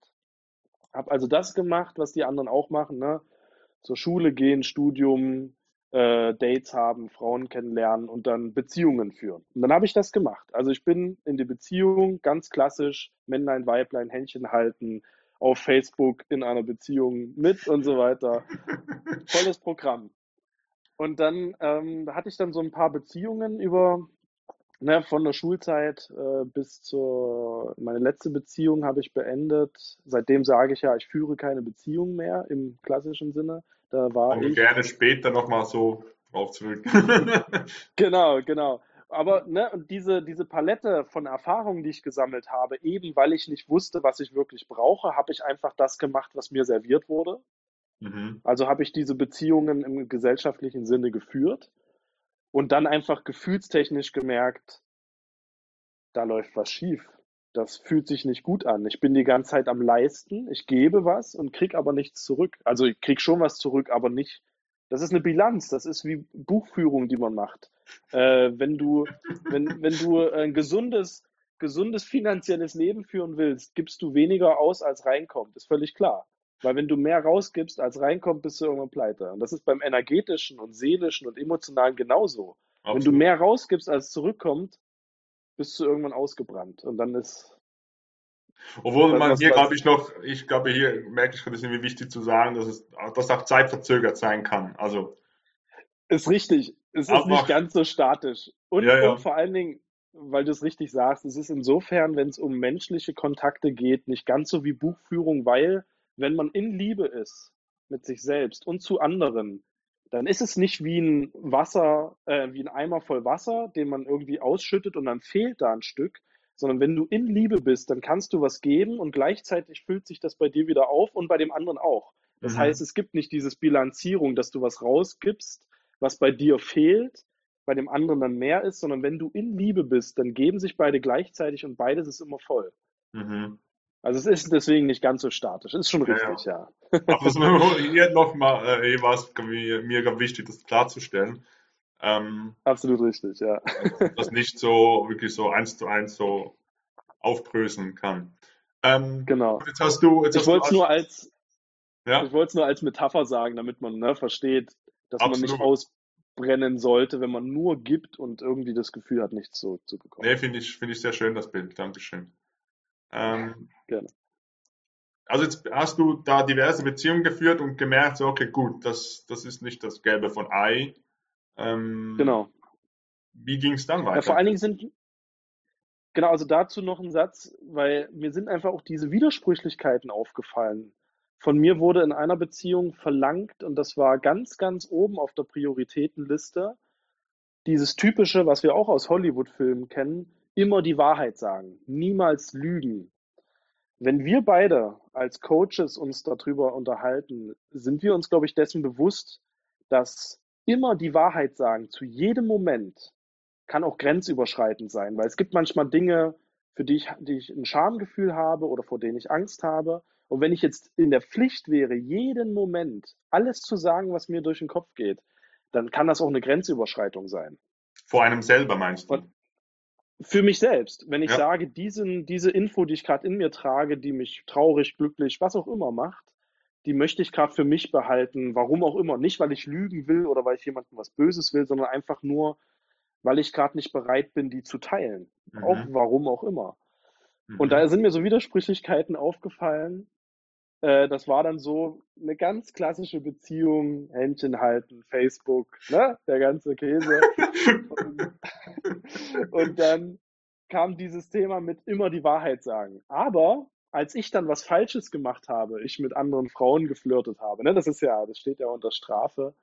Speaker 2: Habe also das gemacht, was die anderen auch machen, ne? Zur Schule gehen, Studium, äh, Dates haben, Frauen kennenlernen und dann Beziehungen führen. Und dann habe ich das gemacht. Also ich bin in die Beziehung ganz klassisch, Männlein, Weiblein, Händchen halten, auf Facebook in einer Beziehung mit und so weiter. Volles Programm. Und dann ähm, hatte ich dann so ein paar Beziehungen über, ne, von der Schulzeit äh, bis zur, meine letzte Beziehung habe ich beendet. Seitdem sage ich ja, ich führe keine Beziehung mehr im klassischen Sinne. Da war
Speaker 1: Und ich. gerne später nochmal so drauf zurück.
Speaker 2: genau, genau. Aber ne, diese, diese Palette von Erfahrungen, die ich gesammelt habe, eben weil ich nicht wusste, was ich wirklich brauche, habe ich einfach das gemacht, was mir serviert wurde. Mhm. Also habe ich diese Beziehungen im gesellschaftlichen Sinne geführt und dann einfach gefühlstechnisch gemerkt, da läuft was schief. Das fühlt sich nicht gut an. Ich bin die ganze Zeit am Leisten, ich gebe was und krieg aber nichts zurück. Also ich krieg schon was zurück, aber nicht. Das ist eine Bilanz, das ist wie Buchführung, die man macht. Äh, wenn du, wenn, wenn du ein gesundes, gesundes finanzielles Leben führen willst, gibst du weniger aus, als reinkommt. Ist völlig klar. Weil wenn du mehr rausgibst, als reinkommt, bist du irgendwann pleite. Und das ist beim energetischen und seelischen und emotionalen genauso. Absolut. Wenn du mehr rausgibst, als zurückkommt, bist du irgendwann ausgebrannt. Und dann ist.
Speaker 1: Obwohl man hier, glaube ich, noch, ich glaube, hier merke ich, das ist irgendwie wichtig zu sagen, dass es dass auch zeitverzögert sein kann. Also.
Speaker 2: Ist richtig. Es ist nicht ganz so statisch. Und, ja, ja. und vor allen Dingen, weil du es richtig sagst, es ist insofern, wenn es um menschliche Kontakte geht, nicht ganz so wie Buchführung, weil wenn man in Liebe ist mit sich selbst und zu anderen, dann ist es nicht wie ein Wasser, äh, wie ein Eimer voll Wasser, den man irgendwie ausschüttet und dann fehlt da ein Stück, sondern wenn du in Liebe bist, dann kannst du was geben und gleichzeitig füllt sich das bei dir wieder auf und bei dem anderen auch. Das mhm. heißt, es gibt nicht dieses Bilanzierung, dass du was rausgibst, was bei dir fehlt, bei dem anderen dann mehr ist, sondern wenn du in Liebe bist, dann geben sich beide gleichzeitig und beides ist immer voll. Mhm. Also es ist deswegen nicht ganz so statisch. Ist schon richtig, ja.
Speaker 1: ja. Aber hier nochmal äh, war es mir, wichtig, das klarzustellen.
Speaker 2: Ähm, Absolut richtig, ja.
Speaker 1: das nicht so wirklich so eins zu eins so aufbröseln kann.
Speaker 2: Ähm, genau.
Speaker 1: Jetzt hast du. Jetzt
Speaker 2: ich wollte es nur als ja? ich wollte es nur als Metapher sagen, damit man ne, versteht, dass Absolut. man nicht ausbrennen sollte, wenn man nur gibt und irgendwie das Gefühl hat, nichts zurückzubekommen.
Speaker 1: Nee, finde ich, finde ich sehr schön, das Bild. Dankeschön. Ähm, Gerne. Also jetzt hast du da diverse Beziehungen geführt und gemerkt, so, okay, gut, das, das ist nicht das Gelbe von Ei.
Speaker 2: Ähm, genau.
Speaker 1: Wie ging es dann weiter?
Speaker 2: Ja, vor allen Dingen sind, genau, also dazu noch ein Satz, weil mir sind einfach auch diese Widersprüchlichkeiten aufgefallen. Von mir wurde in einer Beziehung verlangt, und das war ganz, ganz oben auf der Prioritätenliste, dieses typische, was wir auch aus Hollywood-Filmen kennen, immer die Wahrheit sagen, niemals lügen. Wenn wir beide als Coaches uns darüber unterhalten, sind wir uns, glaube ich, dessen bewusst, dass immer die Wahrheit sagen zu jedem Moment kann auch grenzüberschreitend sein, weil es gibt manchmal Dinge, für die ich, die ich ein Schamgefühl habe oder vor denen ich Angst habe. Und wenn ich jetzt in der Pflicht wäre, jeden Moment alles zu sagen, was mir durch den Kopf geht, dann kann das auch eine Grenzüberschreitung sein.
Speaker 1: Vor einem selber meinst du? Und
Speaker 2: für mich selbst. Wenn ich ja. sage, diesen, diese Info, die ich gerade in mir trage, die mich traurig, glücklich, was auch immer macht, die möchte ich gerade für mich behalten, warum auch immer. Nicht, weil ich lügen will oder weil ich jemandem was Böses will, sondern einfach nur, weil ich gerade nicht bereit bin, die zu teilen. Mhm. Auch warum auch immer. Mhm. Und da sind mir so Widersprüchlichkeiten aufgefallen, äh, das war dann so eine ganz klassische Beziehung, Händchen halten, Facebook, ne, der ganze Käse. und, und dann kam dieses Thema mit immer die Wahrheit sagen. Aber als ich dann was Falsches gemacht habe, ich mit anderen Frauen geflirtet habe, ne, das ist ja, das steht ja unter Strafe,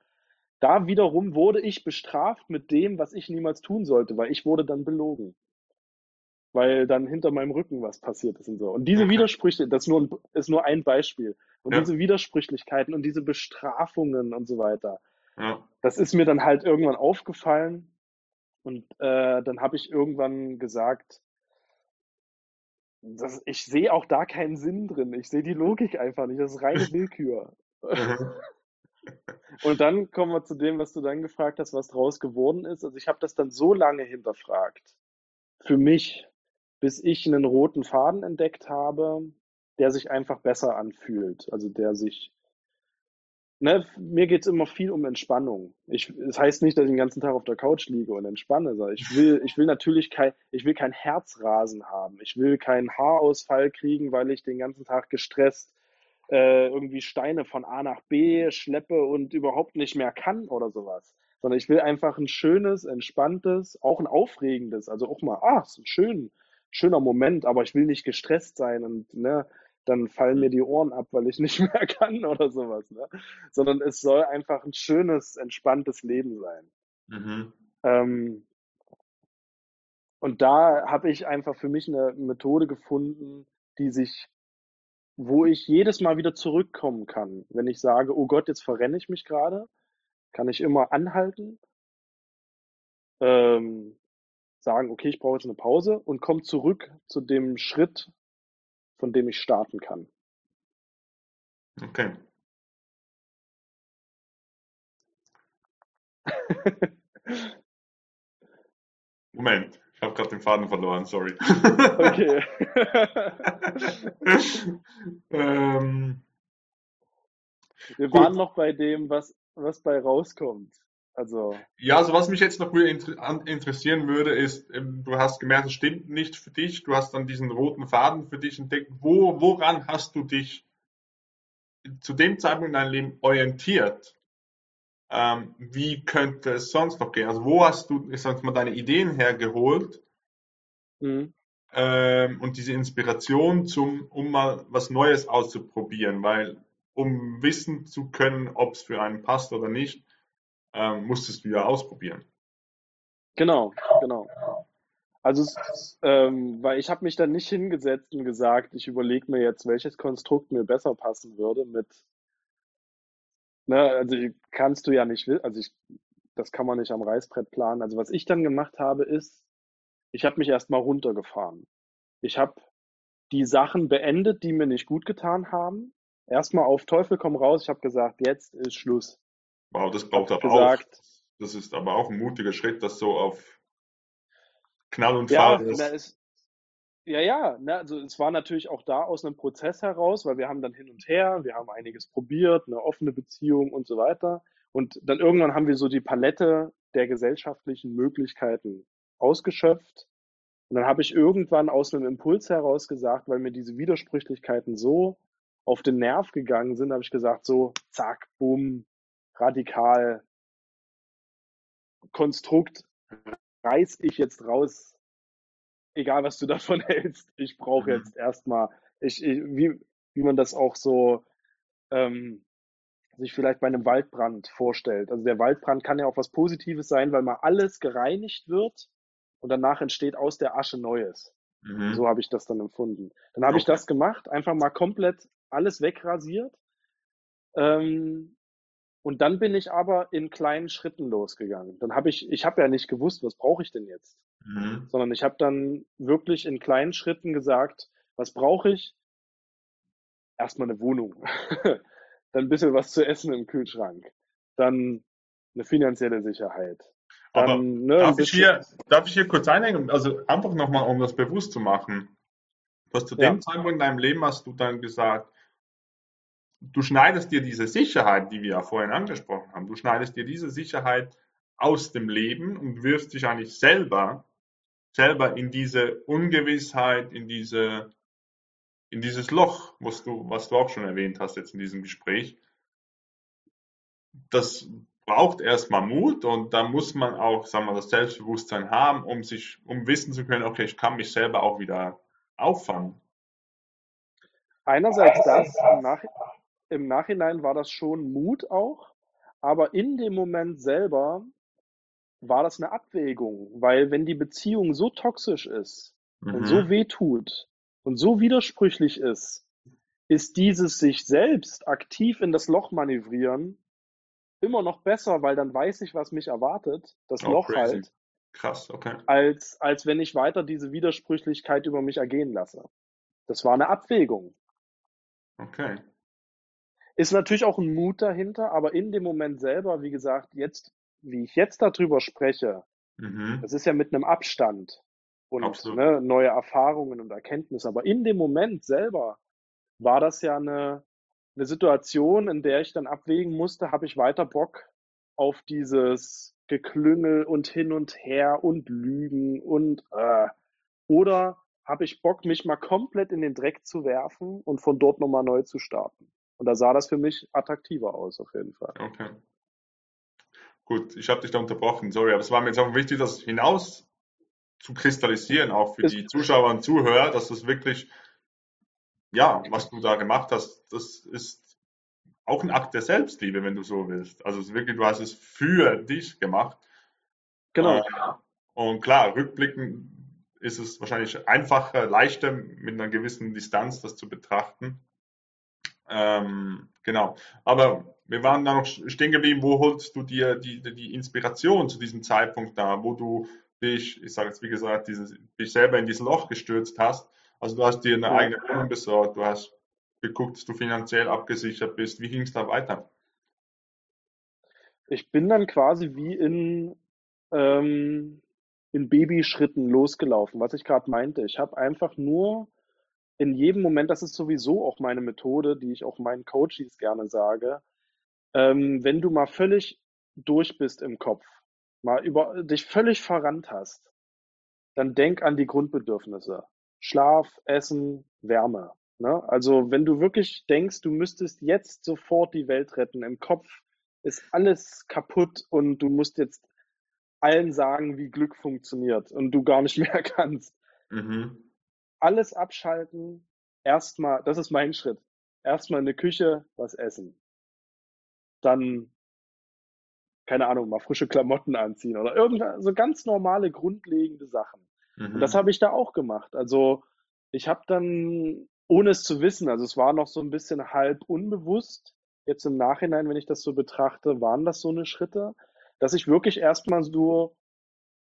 Speaker 2: da wiederum wurde ich bestraft mit dem, was ich niemals tun sollte, weil ich wurde dann belogen weil dann hinter meinem Rücken was passiert ist und so. Und diese Widersprüche, das ist nur ein, ist nur ein Beispiel. Und ja. diese Widersprüchlichkeiten und diese Bestrafungen und so weiter, ja. das ist mir dann halt irgendwann aufgefallen. Und äh, dann habe ich irgendwann gesagt, das, ich sehe auch da keinen Sinn drin. Ich sehe die Logik einfach nicht. Das ist reine Willkür. Mhm. Und dann kommen wir zu dem, was du dann gefragt hast, was draus geworden ist. Also ich habe das dann so lange hinterfragt. Für mich, bis ich einen roten Faden entdeckt habe, der sich einfach besser anfühlt. Also der sich. Ne, mir geht's immer viel um Entspannung. Ich, das heißt nicht, dass ich den ganzen Tag auf der Couch liege und entspanne. Ich will, ich will natürlich kein, ich will kein Herzrasen haben. Ich will keinen Haarausfall kriegen, weil ich den ganzen Tag gestresst äh, irgendwie Steine von A nach B schleppe und überhaupt nicht mehr kann oder sowas. Sondern ich will einfach ein schönes, entspanntes, auch ein aufregendes, also auch mal, ah, so schön, schöner Moment, aber ich will nicht gestresst sein und ne, dann fallen mir die Ohren ab, weil ich nicht mehr kann oder sowas. Ne? Sondern es soll einfach ein schönes, entspanntes Leben sein. Mhm. Ähm, und da habe ich einfach für mich eine Methode gefunden, die sich, wo ich jedes Mal wieder zurückkommen kann. Wenn ich sage, oh Gott, jetzt verrenne ich mich gerade, kann ich immer anhalten, ähm, sagen, okay, ich brauche jetzt eine Pause und komme zurück zu dem Schritt, von dem ich starten kann.
Speaker 1: Okay. Moment, ich habe gerade den Faden verloren, sorry. Okay.
Speaker 2: ähm, Wir waren noch bei dem, was, was bei rauskommt. Also.
Speaker 1: Ja, also was mich jetzt noch interessieren würde, ist, ähm, du hast gemerkt, es stimmt nicht für dich, du hast dann diesen roten Faden für dich entdeckt. Wo, woran hast du dich zu dem Zeitpunkt in deinem Leben orientiert? Ähm, wie könnte es sonst noch gehen? Also wo hast du, ich sag mal, deine Ideen hergeholt? Mhm. Ähm, und diese Inspiration zum, um mal was Neues auszuprobieren, weil um wissen zu können, ob es für einen passt oder nicht, ähm, musstest du ja ausprobieren.
Speaker 2: Genau, genau. Also, ähm, weil ich habe mich dann nicht hingesetzt und gesagt, ich überlege mir jetzt, welches Konstrukt mir besser passen würde mit, ne, also kannst du ja nicht, also ich, das kann man nicht am Reißbrett planen. Also was ich dann gemacht habe, ist, ich habe mich erstmal runtergefahren. Ich habe die Sachen beendet, die mir nicht gut getan haben. Erstmal auf Teufel komm raus. Ich habe gesagt, jetzt ist Schluss.
Speaker 1: Wow, das braucht aber gesagt, auch. Das ist aber auch ein mutiger Schritt, das so auf Knall und
Speaker 2: ja,
Speaker 1: ist.
Speaker 2: Na, ist. Ja, ja, ne, also es war natürlich auch da aus einem Prozess heraus, weil wir haben dann hin und her, wir haben einiges probiert, eine offene Beziehung und so weiter. Und dann irgendwann haben wir so die Palette der gesellschaftlichen Möglichkeiten ausgeschöpft. Und dann habe ich irgendwann aus einem Impuls heraus gesagt, weil mir diese Widersprüchlichkeiten so auf den Nerv gegangen sind, habe ich gesagt, so, zack, bumm, radikal Konstrukt reiß ich jetzt raus. egal was du davon hältst, ich brauche mhm. jetzt erstmal, ich, ich, wie, wie man das auch so ähm, sich vielleicht bei einem Waldbrand vorstellt. Also der Waldbrand kann ja auch was Positives sein, weil mal alles gereinigt wird und danach entsteht aus der Asche Neues. Mhm. So habe ich das dann empfunden. Dann habe okay. ich das gemacht, einfach mal komplett alles wegrasiert. Ähm, und dann bin ich aber in kleinen Schritten losgegangen. Dann habe ich, ich habe ja nicht gewusst, was brauche ich denn jetzt, mhm. sondern ich habe dann wirklich in kleinen Schritten gesagt, was brauche ich? Erstmal eine Wohnung, dann ein bisschen was zu essen im Kühlschrank, dann eine finanzielle Sicherheit,
Speaker 1: dann, Aber ne, darf, ich hier, darf ich hier kurz einhängen? Also einfach nochmal, um das bewusst zu machen. Du hast zu ja. dem Zeitpunkt in deinem Leben hast du dann gesagt, du schneidest dir diese Sicherheit, die wir ja vorhin angesprochen haben, du schneidest dir diese Sicherheit aus dem Leben und wirfst dich eigentlich selber, selber in diese Ungewissheit, in diese, in dieses Loch, was du, was du auch schon erwähnt hast jetzt in diesem Gespräch. Das braucht erstmal Mut und da muss man auch, sagen wir, das Selbstbewusstsein haben, um sich, um wissen zu können, okay, ich kann mich selber auch wieder auffangen.
Speaker 2: Einerseits das, Nach im Nachhinein war das schon Mut auch, aber in dem Moment selber war das eine Abwägung, weil wenn die Beziehung so toxisch ist mhm. und so weh tut und so widersprüchlich ist, ist dieses sich selbst aktiv in das Loch manövrieren immer noch besser, weil dann weiß ich, was mich erwartet, das oh, Loch crazy. halt.
Speaker 1: Krass, okay.
Speaker 2: Als, als wenn ich weiter diese Widersprüchlichkeit über mich ergehen lasse. Das war eine Abwägung.
Speaker 1: Okay.
Speaker 2: Ist natürlich auch ein Mut dahinter, aber in dem Moment selber, wie gesagt, jetzt, wie ich jetzt darüber spreche, mhm. das ist ja mit einem Abstand und ne, neue Erfahrungen und Erkenntnisse, aber in dem Moment selber war das ja eine, eine Situation, in der ich dann abwägen musste, habe ich weiter Bock auf dieses Geklüngel und hin und her und Lügen und äh, oder habe ich Bock, mich mal komplett in den Dreck zu werfen und von dort nochmal neu zu starten. Und da sah das für mich attraktiver aus, auf jeden Fall.
Speaker 1: Okay. Gut, ich habe dich da unterbrochen, sorry, aber es war mir jetzt auch wichtig, das hinaus zu kristallisieren, auch für ist, die Zuschauer und Zuhörer, dass das wirklich ja, was du da gemacht hast, das ist auch ein Akt der Selbstliebe, wenn du so willst. Also es ist wirklich, du hast es für dich gemacht.
Speaker 2: Genau. Äh,
Speaker 1: und klar, rückblickend ist es wahrscheinlich einfacher, leichter mit einer gewissen Distanz das zu betrachten. Ähm, genau. Aber wir waren da noch stehen geblieben, wo holst du dir die, die Inspiration zu diesem Zeitpunkt da, wo du dich, ich sage jetzt wie gesagt, dieses, dich selber in dieses Loch gestürzt hast also du hast dir eine eigene Wohnung besorgt, du hast geguckt, dass du finanziell abgesichert bist. Wie ging es da weiter?
Speaker 2: Ich bin dann quasi wie in, ähm, in Babyschritten losgelaufen, was ich gerade meinte. Ich habe einfach nur in jedem Moment, das ist sowieso auch meine Methode, die ich auch meinen Coaches gerne sage, ähm, wenn du mal völlig durch bist im Kopf, mal über dich völlig verrannt hast, dann denk an die Grundbedürfnisse. Schlaf, Essen, Wärme. Ne? Also wenn du wirklich denkst, du müsstest jetzt sofort die Welt retten, im Kopf ist alles kaputt und du musst jetzt allen sagen, wie Glück funktioniert und du gar nicht mehr kannst. Mhm. Alles abschalten, erstmal, das ist mein Schritt. Erstmal in der Küche was essen. Dann, keine Ahnung, mal frische Klamotten anziehen oder irgendwas, so ganz normale, grundlegende Sachen. Mhm. Und das mhm. habe ich da auch gemacht. Also ich habe dann, ohne es zu wissen, also es war noch so ein bisschen halb unbewusst, jetzt im Nachhinein, wenn ich das so betrachte, waren das so eine Schritte, dass ich wirklich erstmal so,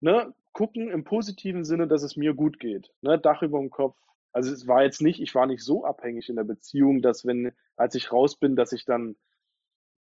Speaker 2: ne, gucken im positiven Sinne, dass es mir gut geht. Ne, Dach über dem Kopf. Also es war jetzt nicht, ich war nicht so abhängig in der Beziehung, dass wenn, als ich raus bin, dass ich dann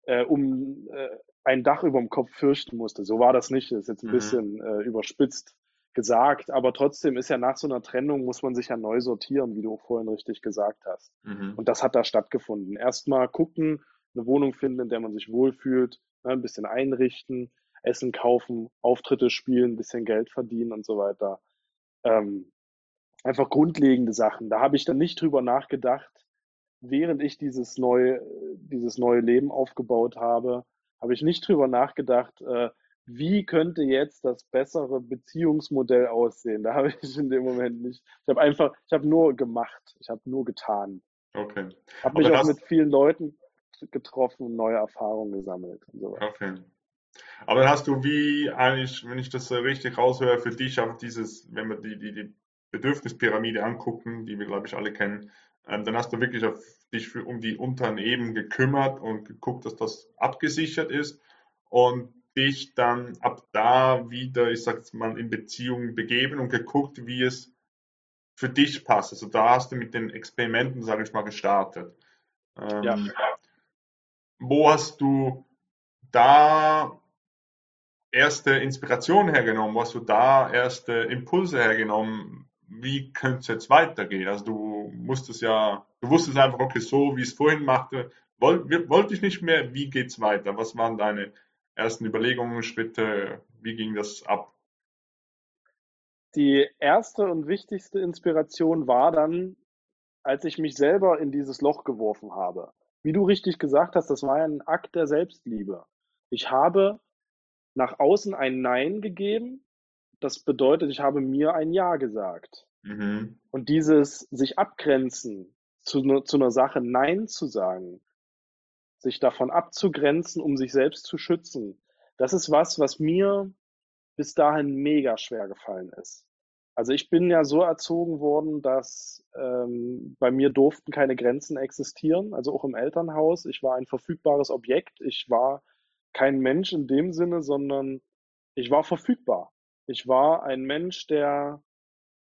Speaker 2: äh, um äh, ein Dach über dem Kopf fürchten musste. So war das nicht. Das ist jetzt ein mhm. bisschen äh, überspitzt gesagt, aber trotzdem ist ja nach so einer Trennung, muss man sich ja neu sortieren, wie du vorhin richtig gesagt hast. Mhm. Und das hat da stattgefunden. Erstmal gucken, eine Wohnung finden, in der man sich wohlfühlt, ne, ein bisschen einrichten, Essen kaufen, Auftritte spielen, ein bisschen Geld verdienen und so weiter. Ähm, einfach grundlegende Sachen. Da habe ich dann nicht drüber nachgedacht, während ich dieses neue, dieses neue Leben aufgebaut habe, habe ich nicht drüber nachgedacht, äh, wie könnte jetzt das bessere Beziehungsmodell aussehen? Da habe ich in dem Moment nicht. Ich habe einfach, ich habe nur gemacht, ich habe nur getan.
Speaker 1: Okay.
Speaker 2: Habe mich auch mit vielen Leuten getroffen und neue Erfahrungen gesammelt. Und so.
Speaker 1: Okay. Aber dann hast du wie eigentlich, wenn ich das richtig raushöre, für dich auch dieses, wenn wir die, die, die Bedürfnispyramide angucken, die wir, glaube ich, alle kennen, ähm, dann hast du wirklich auf dich für, um die unteren Ebenen gekümmert und geguckt, dass das abgesichert ist und dich dann ab da wieder, ich sag's mal, in Beziehungen begeben und geguckt, wie es für dich passt. Also da hast du mit den Experimenten, sage ich mal, gestartet. Ähm, ja. Wo hast du da erste Inspiration hergenommen? Hast du da erste Impulse hergenommen? Wie könnte es jetzt weitergehen? Also du musstest ja, du wusstest einfach, okay, so wie es vorhin machte, wollte wollt ich nicht mehr, wie geht's weiter? Was waren deine ersten Überlegungen, Schritte, wie ging das ab?
Speaker 2: Die erste und wichtigste Inspiration war dann, als ich mich selber in dieses Loch geworfen habe. Wie du richtig gesagt hast, das war ein Akt der Selbstliebe. Ich habe nach außen ein Nein gegeben. Das bedeutet, ich habe mir ein Ja gesagt. Mhm. Und dieses sich abgrenzen, zu, ne, zu einer Sache Nein zu sagen, sich davon abzugrenzen, um sich selbst zu schützen, das ist was, was mir bis dahin mega schwer gefallen ist. Also ich bin ja so erzogen worden, dass ähm, bei mir durften keine Grenzen existieren, also auch im Elternhaus. Ich war ein verfügbares Objekt. Ich war kein Mensch in dem Sinne, sondern ich war verfügbar. Ich war ein Mensch, der,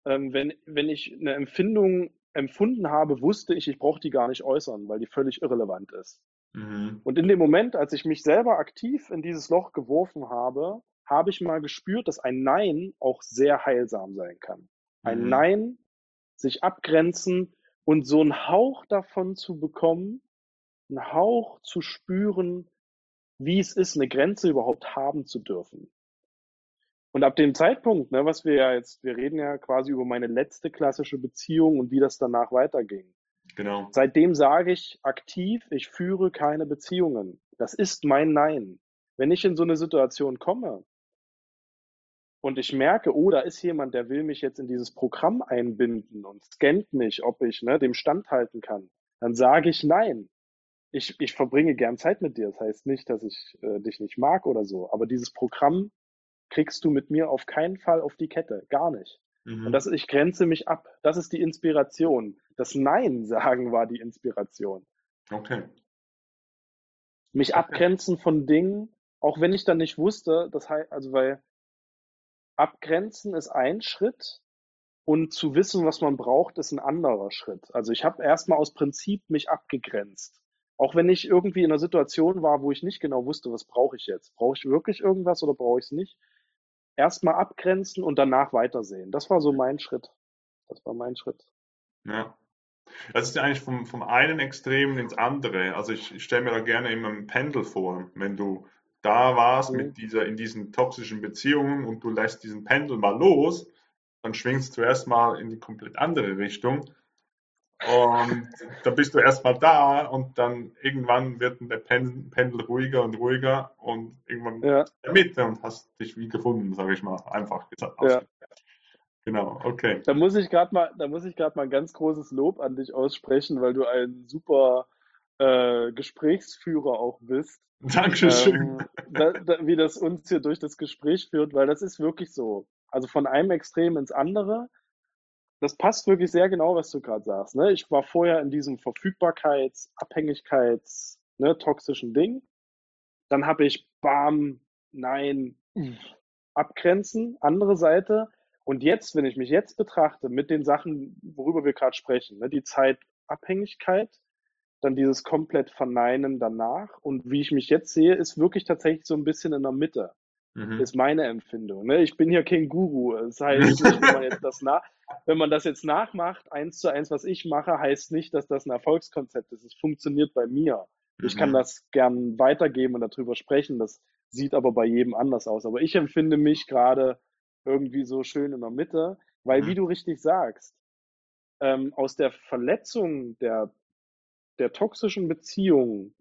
Speaker 2: ähm, wenn, wenn ich eine Empfindung empfunden habe, wusste ich, ich brauche die gar nicht äußern, weil die völlig irrelevant ist. Mhm. Und in dem Moment, als ich mich selber aktiv in dieses Loch geworfen habe, habe ich mal gespürt, dass ein Nein auch sehr heilsam sein kann. Ein mhm. Nein, sich abgrenzen und so einen Hauch davon zu bekommen, einen Hauch zu spüren, wie es ist, eine Grenze überhaupt haben zu dürfen. Und ab dem Zeitpunkt, ne, was wir ja jetzt, wir reden ja quasi über meine letzte klassische Beziehung und wie das danach weiterging. Genau. Seitdem sage ich aktiv, ich führe keine Beziehungen. Das ist mein Nein. Wenn ich in so eine Situation komme und ich merke, oh, da ist jemand, der will mich jetzt in dieses Programm einbinden und scannt mich, ob ich ne, dem standhalten kann, dann sage ich nein ich, ich verbringe gern Zeit mit dir. Das heißt nicht, dass ich äh, dich nicht mag oder so. Aber dieses Programm kriegst du mit mir auf keinen Fall auf die Kette. Gar nicht. Mhm. Und das, ich grenze mich ab. Das ist die Inspiration. Das Nein sagen war die Inspiration.
Speaker 1: Okay.
Speaker 2: Mich abgrenzen von Dingen, auch wenn ich dann nicht wusste, das heißt, also weil abgrenzen ist ein Schritt und zu wissen, was man braucht, ist ein anderer Schritt. Also ich habe erstmal aus Prinzip mich abgegrenzt. Auch wenn ich irgendwie in einer Situation war, wo ich nicht genau wusste, was brauche ich jetzt? Brauche ich wirklich irgendwas oder brauche ich es nicht? Erstmal abgrenzen und danach weitersehen. Das war so mein Schritt. Das war mein Schritt.
Speaker 1: Ja. Das ist ja eigentlich vom, vom einen Extrem ins andere. Also ich, ich stelle mir da gerne immer ein Pendel vor. Wenn du da warst mhm. mit dieser, in diesen toxischen Beziehungen und du lässt diesen Pendel mal los, dann schwingst du erstmal in die komplett andere Richtung. Und da bist du erstmal da und dann irgendwann wird der Pendel ruhiger und ruhiger und irgendwann ja. in der Mitte und hast dich wie gefunden, sage ich mal, einfach gesagt. Ja. Genau, okay.
Speaker 2: Da muss ich gerade mal, da muss ich gerade mal ein ganz großes Lob an dich aussprechen, weil du ein super äh, Gesprächsführer auch bist.
Speaker 1: Dankeschön. Ähm,
Speaker 2: da, da, wie das uns hier durch das Gespräch führt, weil das ist wirklich so. Also von einem Extrem ins andere das passt wirklich sehr genau, was du gerade sagst. Ne? Ich war vorher in diesem Verfügbarkeits-, Abhängigkeits-, ne, toxischen Ding. Dann habe ich Bam, Nein, abgrenzen, andere Seite. Und jetzt, wenn ich mich jetzt betrachte, mit den Sachen, worüber wir gerade sprechen, ne, die Zeitabhängigkeit, dann dieses komplett Verneinen danach und wie ich mich jetzt sehe, ist wirklich tatsächlich so ein bisschen in der Mitte. Mhm. Ist meine Empfindung. Ne? Ich bin hier kein Guru. Das heißt, wenn man, jetzt das nach, wenn man das jetzt nachmacht, eins zu eins, was ich mache, heißt nicht, dass das ein Erfolgskonzept ist. Es funktioniert bei mir. Mhm. Ich kann mhm. das gern weitergeben und darüber sprechen. Das sieht aber bei jedem anders aus. Aber ich empfinde mich gerade irgendwie so schön in der Mitte, weil, mhm. wie du richtig sagst, ähm, aus der Verletzung der, der toxischen Beziehung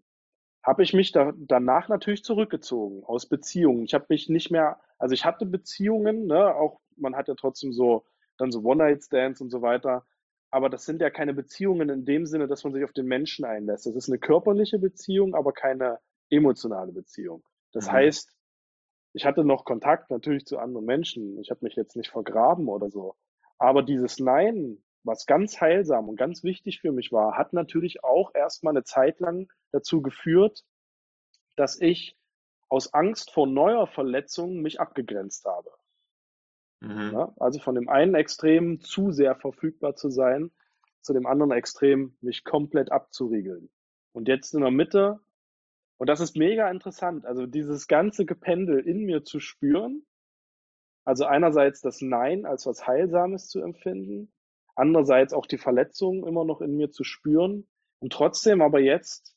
Speaker 2: habe ich mich da, danach natürlich zurückgezogen aus Beziehungen. Ich habe mich nicht mehr, also ich hatte Beziehungen, ne, auch man hat ja trotzdem so dann so One-Night-Stands und so weiter. Aber das sind ja keine Beziehungen in dem Sinne, dass man sich auf den Menschen einlässt. Das ist eine körperliche Beziehung, aber keine emotionale Beziehung. Das mhm. heißt, ich hatte noch Kontakt natürlich zu anderen Menschen. Ich habe mich jetzt nicht vergraben oder so. Aber dieses Nein, was ganz heilsam und ganz wichtig für mich war, hat natürlich auch erstmal eine Zeit lang dazu geführt, dass ich aus Angst vor neuer Verletzung mich abgegrenzt habe. Mhm. Ja, also von dem einen Extrem zu sehr verfügbar zu sein, zu dem anderen Extrem mich komplett abzuriegeln. Und jetzt in der Mitte, und das ist mega interessant, also dieses ganze Gependel in mir zu spüren, also einerseits das Nein als was Heilsames zu empfinden, andererseits auch die Verletzung immer noch in mir zu spüren und trotzdem aber jetzt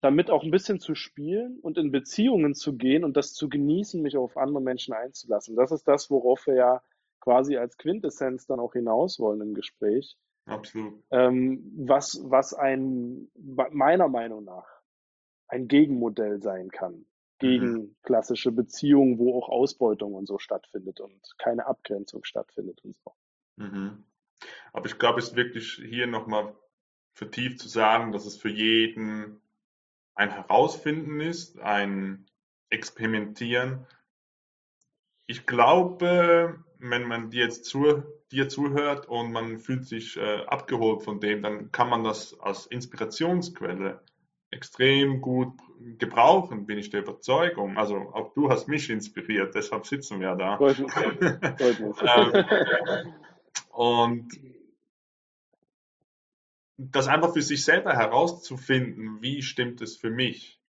Speaker 2: damit auch ein bisschen zu spielen und in Beziehungen zu gehen und das zu genießen, mich auf andere Menschen einzulassen. Das ist das, worauf wir ja quasi als Quintessenz dann auch hinaus wollen im Gespräch.
Speaker 1: Absolut.
Speaker 2: Ähm, was, was ein, meiner Meinung nach, ein Gegenmodell sein kann gegen mhm. klassische Beziehungen, wo auch Ausbeutung und so stattfindet und keine Abgrenzung stattfindet und so.
Speaker 1: Mhm. Aber ich glaube, es ist wirklich hier nochmal vertieft zu sagen, dass es für jeden ein Herausfinden ist, ein Experimentieren. Ich glaube, wenn man dir jetzt zu, dir zuhört und man fühlt sich äh, abgeholt von dem, dann kann man das als Inspirationsquelle extrem gut gebrauchen, bin ich der Überzeugung. Also auch du hast mich inspiriert, deshalb sitzen wir da. ähm, und das einfach für sich selber herauszufinden, wie stimmt es für mich.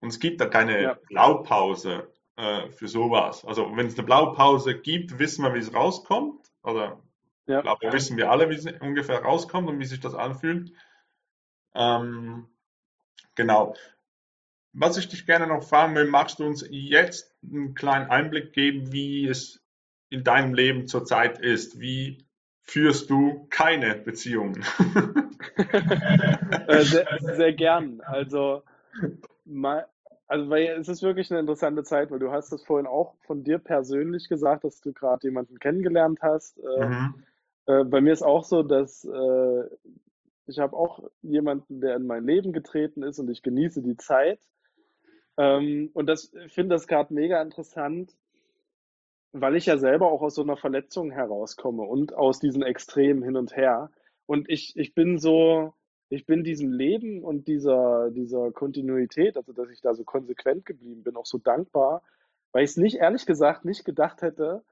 Speaker 1: Und es gibt da keine ja. Blaupause äh, für sowas. Also wenn es eine Blaupause gibt, wissen wir, wie es rauskommt. Oder ja. ich glaube, wissen wir alle, wie es ungefähr rauskommt und wie sich das anfühlt. Ähm, genau. Was ich dich gerne noch fragen will, magst du uns jetzt einen kleinen Einblick geben, wie es in deinem Leben zurzeit ist? Wie führst du keine Beziehungen?
Speaker 2: Äh, sehr, sehr gern. Also, also weil es ist wirklich eine interessante Zeit, weil du hast es vorhin auch von dir persönlich gesagt, dass du gerade jemanden kennengelernt hast. Äh, mhm. Äh, bei mir ist auch so, dass äh, ich habe auch jemanden, der in mein Leben getreten ist und ich genieße die Zeit. Ähm, und das finde das gerade mega interessant, weil ich ja selber auch aus so einer Verletzung herauskomme und aus diesen Extremen hin und her. Und ich, ich bin so, ich bin diesem Leben und dieser, dieser Kontinuität, also dass ich da so konsequent geblieben bin, auch so dankbar, weil ich es nicht, ehrlich gesagt, nicht gedacht hätte,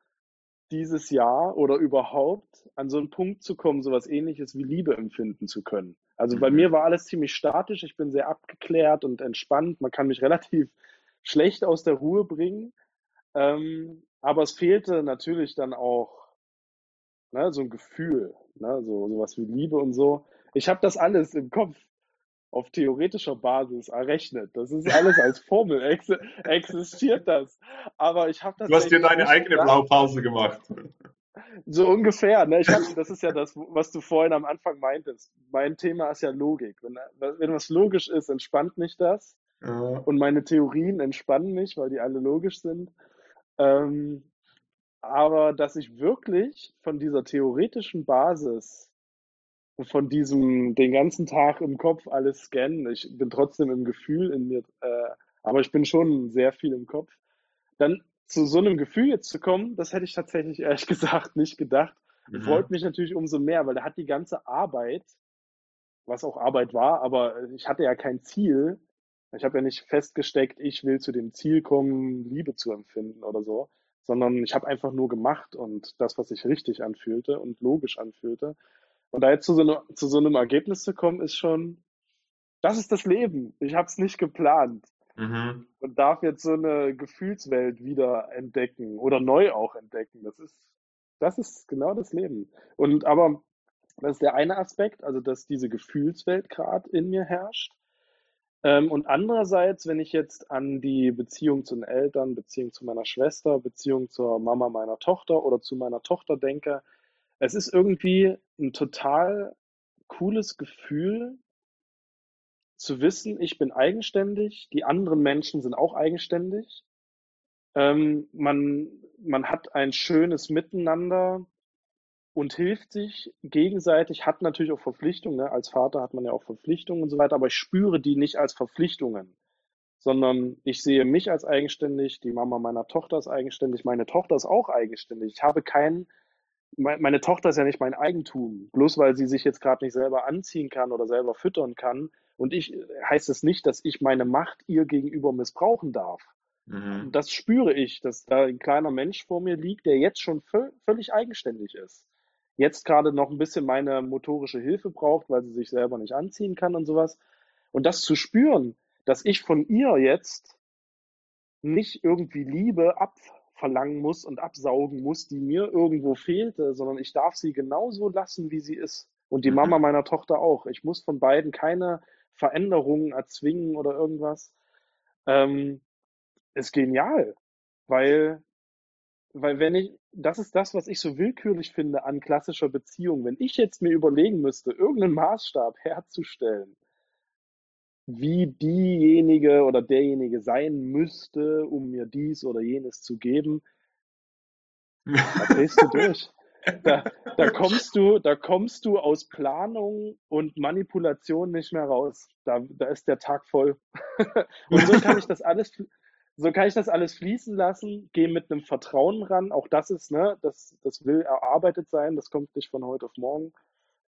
Speaker 2: dieses Jahr oder überhaupt an so einen Punkt zu kommen, so was ähnliches wie Liebe empfinden zu können. Also bei mhm. mir war alles ziemlich statisch, ich bin sehr abgeklärt und entspannt, man kann mich relativ schlecht aus der Ruhe bringen. Ähm, aber es fehlte natürlich dann auch ne, so ein Gefühl, ne, so sowas wie Liebe und so. Ich habe das alles im Kopf auf theoretischer Basis errechnet. Das ist alles als Formel ex existiert das. Aber ich habe das.
Speaker 1: Du hast dir deine eigene gedacht. Blaupause gemacht.
Speaker 2: So ungefähr. Ne? Ich hab, das ist ja das, was du vorhin am Anfang meintest. Mein Thema ist ja Logik. Wenn, wenn was logisch ist, entspannt mich das. Ja. Und meine Theorien entspannen mich, weil die alle logisch sind. Ähm, aber dass ich wirklich von dieser theoretischen Basis, von diesem den ganzen Tag im Kopf alles scannen, ich bin trotzdem im Gefühl in mir, äh, aber ich bin schon sehr viel im Kopf, dann zu so einem Gefühl jetzt zu kommen, das hätte ich tatsächlich ehrlich gesagt nicht gedacht. Mhm. Freut mich natürlich umso mehr, weil da hat die ganze Arbeit, was auch Arbeit war, aber ich hatte ja kein Ziel. Ich habe ja nicht festgesteckt, ich will zu dem Ziel kommen, Liebe zu empfinden oder so, sondern ich habe einfach nur gemacht und das, was sich richtig anfühlte und logisch anfühlte. Und da jetzt zu so, ne, zu so einem Ergebnis zu kommen, ist schon, das ist das Leben. Ich habe es nicht geplant. Mhm. Und darf jetzt so eine Gefühlswelt wieder entdecken oder neu auch entdecken. Das ist, das ist genau das Leben. Und aber das ist der eine Aspekt, also dass diese Gefühlswelt gerade in mir herrscht. Ähm, und andererseits, wenn ich jetzt an die Beziehung zu den Eltern, Beziehung zu meiner Schwester, Beziehung zur Mama meiner Tochter oder zu meiner Tochter denke, es ist irgendwie ein total cooles Gefühl, zu wissen, ich bin eigenständig, die anderen Menschen sind auch eigenständig. Ähm, man, man hat ein schönes Miteinander und hilft sich gegenseitig, hat natürlich auch Verpflichtungen. Ne? Als Vater hat man ja auch Verpflichtungen und so weiter, aber ich spüre die nicht als Verpflichtungen, sondern ich sehe mich als eigenständig, die Mama meiner Tochter ist eigenständig, meine Tochter ist auch eigenständig. Ich habe keinen, meine Tochter ist ja nicht mein Eigentum, bloß weil sie sich jetzt gerade nicht selber anziehen kann oder selber füttern kann. Und ich heißt es nicht, dass ich meine Macht ihr gegenüber missbrauchen darf. Mhm. Das spüre ich, dass da ein kleiner Mensch vor mir liegt, der jetzt schon völlig eigenständig ist jetzt gerade noch ein bisschen meine motorische Hilfe braucht, weil sie sich selber nicht anziehen kann und sowas. Und das zu spüren, dass ich von ihr jetzt nicht irgendwie Liebe abverlangen muss und absaugen muss, die mir irgendwo fehlte, sondern ich darf sie genauso lassen, wie sie ist. Und die Mama mhm. meiner Tochter auch. Ich muss von beiden keine Veränderungen erzwingen oder irgendwas. Ähm, ist genial, weil weil wenn ich, das ist das, was ich so willkürlich finde an klassischer Beziehung. Wenn ich jetzt mir überlegen müsste, irgendeinen Maßstab herzustellen, wie diejenige oder derjenige sein müsste, um mir dies oder jenes zu geben, da drehst du durch. Da, da, kommst du, da kommst du aus Planung und Manipulation nicht mehr raus. Da, da ist der Tag voll. und so kann ich das alles, so kann ich das alles fließen lassen, gehe mit einem Vertrauen ran. Auch das ist, ne, das, das will erarbeitet sein, das kommt nicht von heute auf morgen.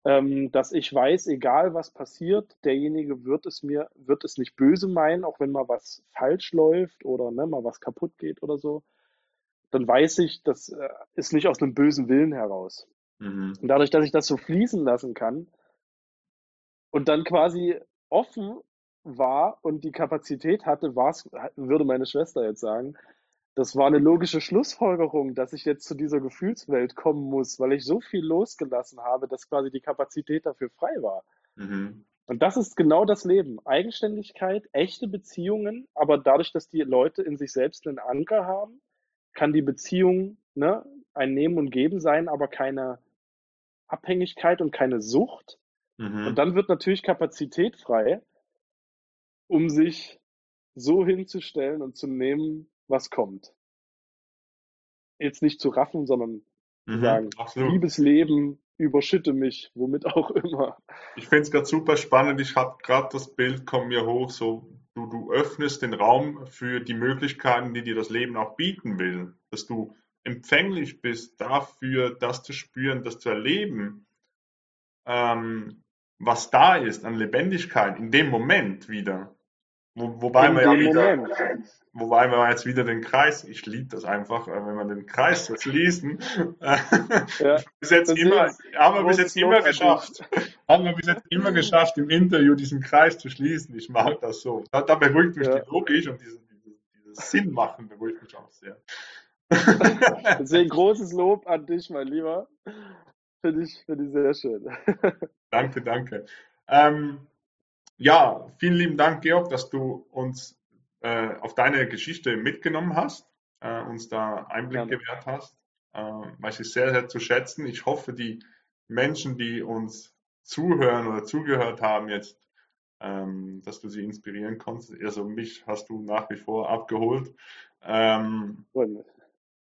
Speaker 2: Ähm, dass ich weiß, egal was passiert, derjenige wird es mir, wird es nicht böse meinen, auch wenn mal was falsch läuft oder ne, mal was kaputt geht oder so. Dann weiß ich, das äh, ist nicht aus einem bösen Willen heraus. Mhm. Und dadurch, dass ich das so fließen lassen kann und dann quasi offen war und die Kapazität hatte, war's, würde meine Schwester jetzt sagen, das war eine logische Schlussfolgerung, dass ich jetzt zu dieser Gefühlswelt kommen muss, weil ich so viel losgelassen habe, dass quasi die Kapazität dafür frei war. Mhm. Und das ist genau das Leben. Eigenständigkeit, echte Beziehungen, aber dadurch, dass die Leute in sich selbst einen Anker haben, kann die Beziehung ne, ein Nehmen und Geben sein, aber keine Abhängigkeit und keine Sucht. Mhm. Und dann wird natürlich Kapazität frei, um sich so hinzustellen und zu nehmen, was kommt. Jetzt nicht zu raffen, sondern mhm, sagen, absolut. liebes Leben, überschütte mich, womit auch immer.
Speaker 1: Ich finde es gerade super spannend. Ich habe gerade das Bild, kommt mir hoch, so du, du öffnest den Raum für die Möglichkeiten, die dir das Leben auch bieten will. Dass du empfänglich bist dafür, das zu spüren, das zu erleben, ähm, was da ist an Lebendigkeit in dem Moment wieder. Wo, wobei wir ja wieder, wobei wir jetzt wieder den Kreis, ich liebe das einfach, äh, wenn wir den Kreis so schließen. ja, bis jetzt immer, haben wir bis jetzt immer geschafft. Haben wir bis jetzt immer geschafft, im Interview diesen Kreis zu schließen. Ich mag das so. Da, da beruhigt mich ja. die Logik und dieses, dieses, Sinn machen beruhigt mich auch sehr.
Speaker 2: Deswegen großes Lob an dich, mein Lieber. Finde ich, finde ich sehr schön.
Speaker 1: danke, danke. Ähm, ja, vielen lieben Dank, Georg, dass du uns äh, auf deine Geschichte mitgenommen hast, äh, uns da Einblick ja. gewährt hast. Äh, weiß ich sehr, sehr zu schätzen. Ich hoffe, die Menschen, die uns zuhören oder zugehört haben jetzt, ähm, dass du sie inspirieren konntest. Also mich hast du nach wie vor abgeholt. Ähm,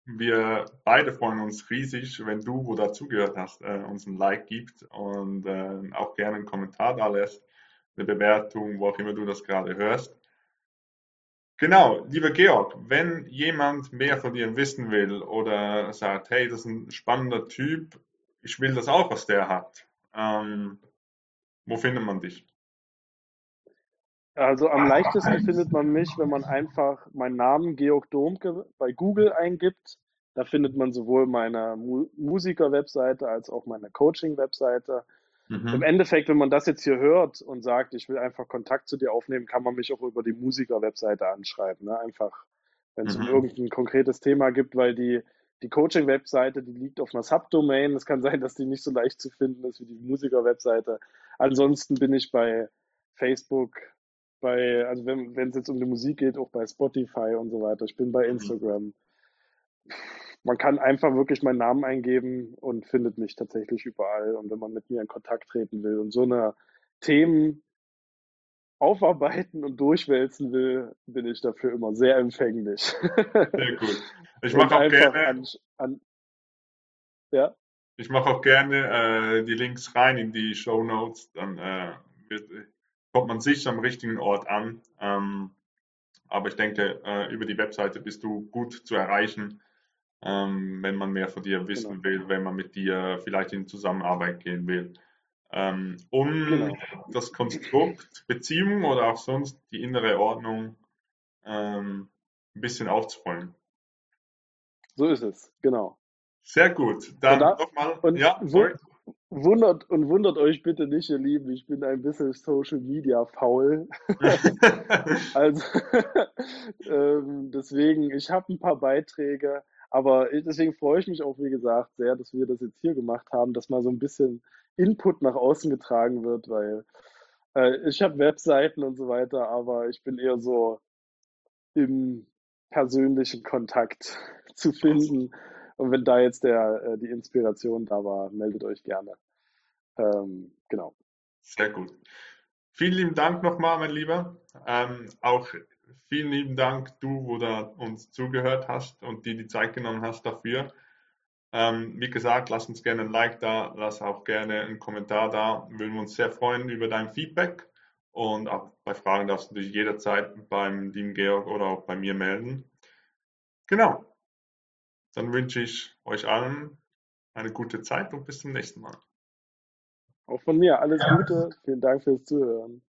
Speaker 1: wir beide freuen uns riesig, wenn du, wo dazugehört hast, äh, uns ein Like gibt und äh, auch gerne einen Kommentar da lässt eine Bewertung, wo auch immer du das gerade hörst. Genau, lieber Georg, wenn jemand mehr von dir wissen will oder sagt, hey, das ist ein spannender Typ, ich will das auch, was der hat, ähm, wo findet man dich?
Speaker 2: Also am leichtesten findet man mich, wenn man einfach meinen Namen Georg Domke bei Google eingibt. Da findet man sowohl meine Musiker-Webseite als auch meine Coaching-Webseite. Mhm. Im Endeffekt, wenn man das jetzt hier hört und sagt, ich will einfach Kontakt zu dir aufnehmen, kann man mich auch über die Musiker-Webseite anschreiben. Ne? Einfach, wenn es mhm. um irgendein konkretes Thema gibt, weil die, die Coaching-Webseite, die liegt auf einer Subdomain. Es kann sein, dass die nicht so leicht zu finden ist wie die Musiker-Webseite. Ansonsten bin ich bei Facebook, bei, also wenn es jetzt um die Musik geht, auch bei Spotify und so weiter. Ich bin bei mhm. Instagram. Mhm man kann einfach wirklich meinen Namen eingeben und findet mich tatsächlich überall. Und wenn man mit mir in Kontakt treten will und so eine Themen aufarbeiten und durchwälzen will, bin ich dafür immer sehr empfänglich.
Speaker 1: Sehr gut. Ich mache auch gerne. An, an,
Speaker 2: ja.
Speaker 1: Ich mache auch gerne äh, die Links rein in die Show Notes, dann äh, wird, kommt man sich am richtigen Ort an. Ähm, aber ich denke, äh, über die Webseite bist du gut zu erreichen, ähm, wenn man mehr von dir wissen genau. will, wenn man mit dir vielleicht in Zusammenarbeit gehen will. Ähm, um genau. das Konstrukt Beziehung oder auch sonst die innere Ordnung ähm, ein bisschen aufzurollen.
Speaker 2: So ist es, genau.
Speaker 1: Sehr gut. Dann nochmal.
Speaker 2: Ja, sorry. Wundert und wundert euch bitte nicht, ihr Lieben, ich bin ein bisschen Social Media faul. also ähm, deswegen, ich habe ein paar Beiträge, aber deswegen freue ich mich auch, wie gesagt, sehr, dass wir das jetzt hier gemacht haben, dass mal so ein bisschen Input nach außen getragen wird, weil äh, ich habe Webseiten und so weiter, aber ich bin eher so im persönlichen Kontakt zu finden. Und wenn da jetzt der, äh, die Inspiration da war, meldet euch gerne. Ähm, genau.
Speaker 1: Sehr gut. Vielen lieben Dank nochmal, mein Lieber. Ähm, auch vielen lieben Dank, du, wo da uns zugehört hast und dir die Zeit genommen hast dafür. Ähm, wie gesagt, lass uns gerne ein Like da, lass auch gerne einen Kommentar da. Wir würden uns sehr freuen über dein Feedback. Und auch bei Fragen darfst du dich jederzeit beim Team Georg oder auch bei mir melden. Genau. Dann wünsche ich euch allen eine gute Zeit und bis zum nächsten Mal.
Speaker 2: Auch von mir alles Gute. Vielen Dank fürs Zuhören.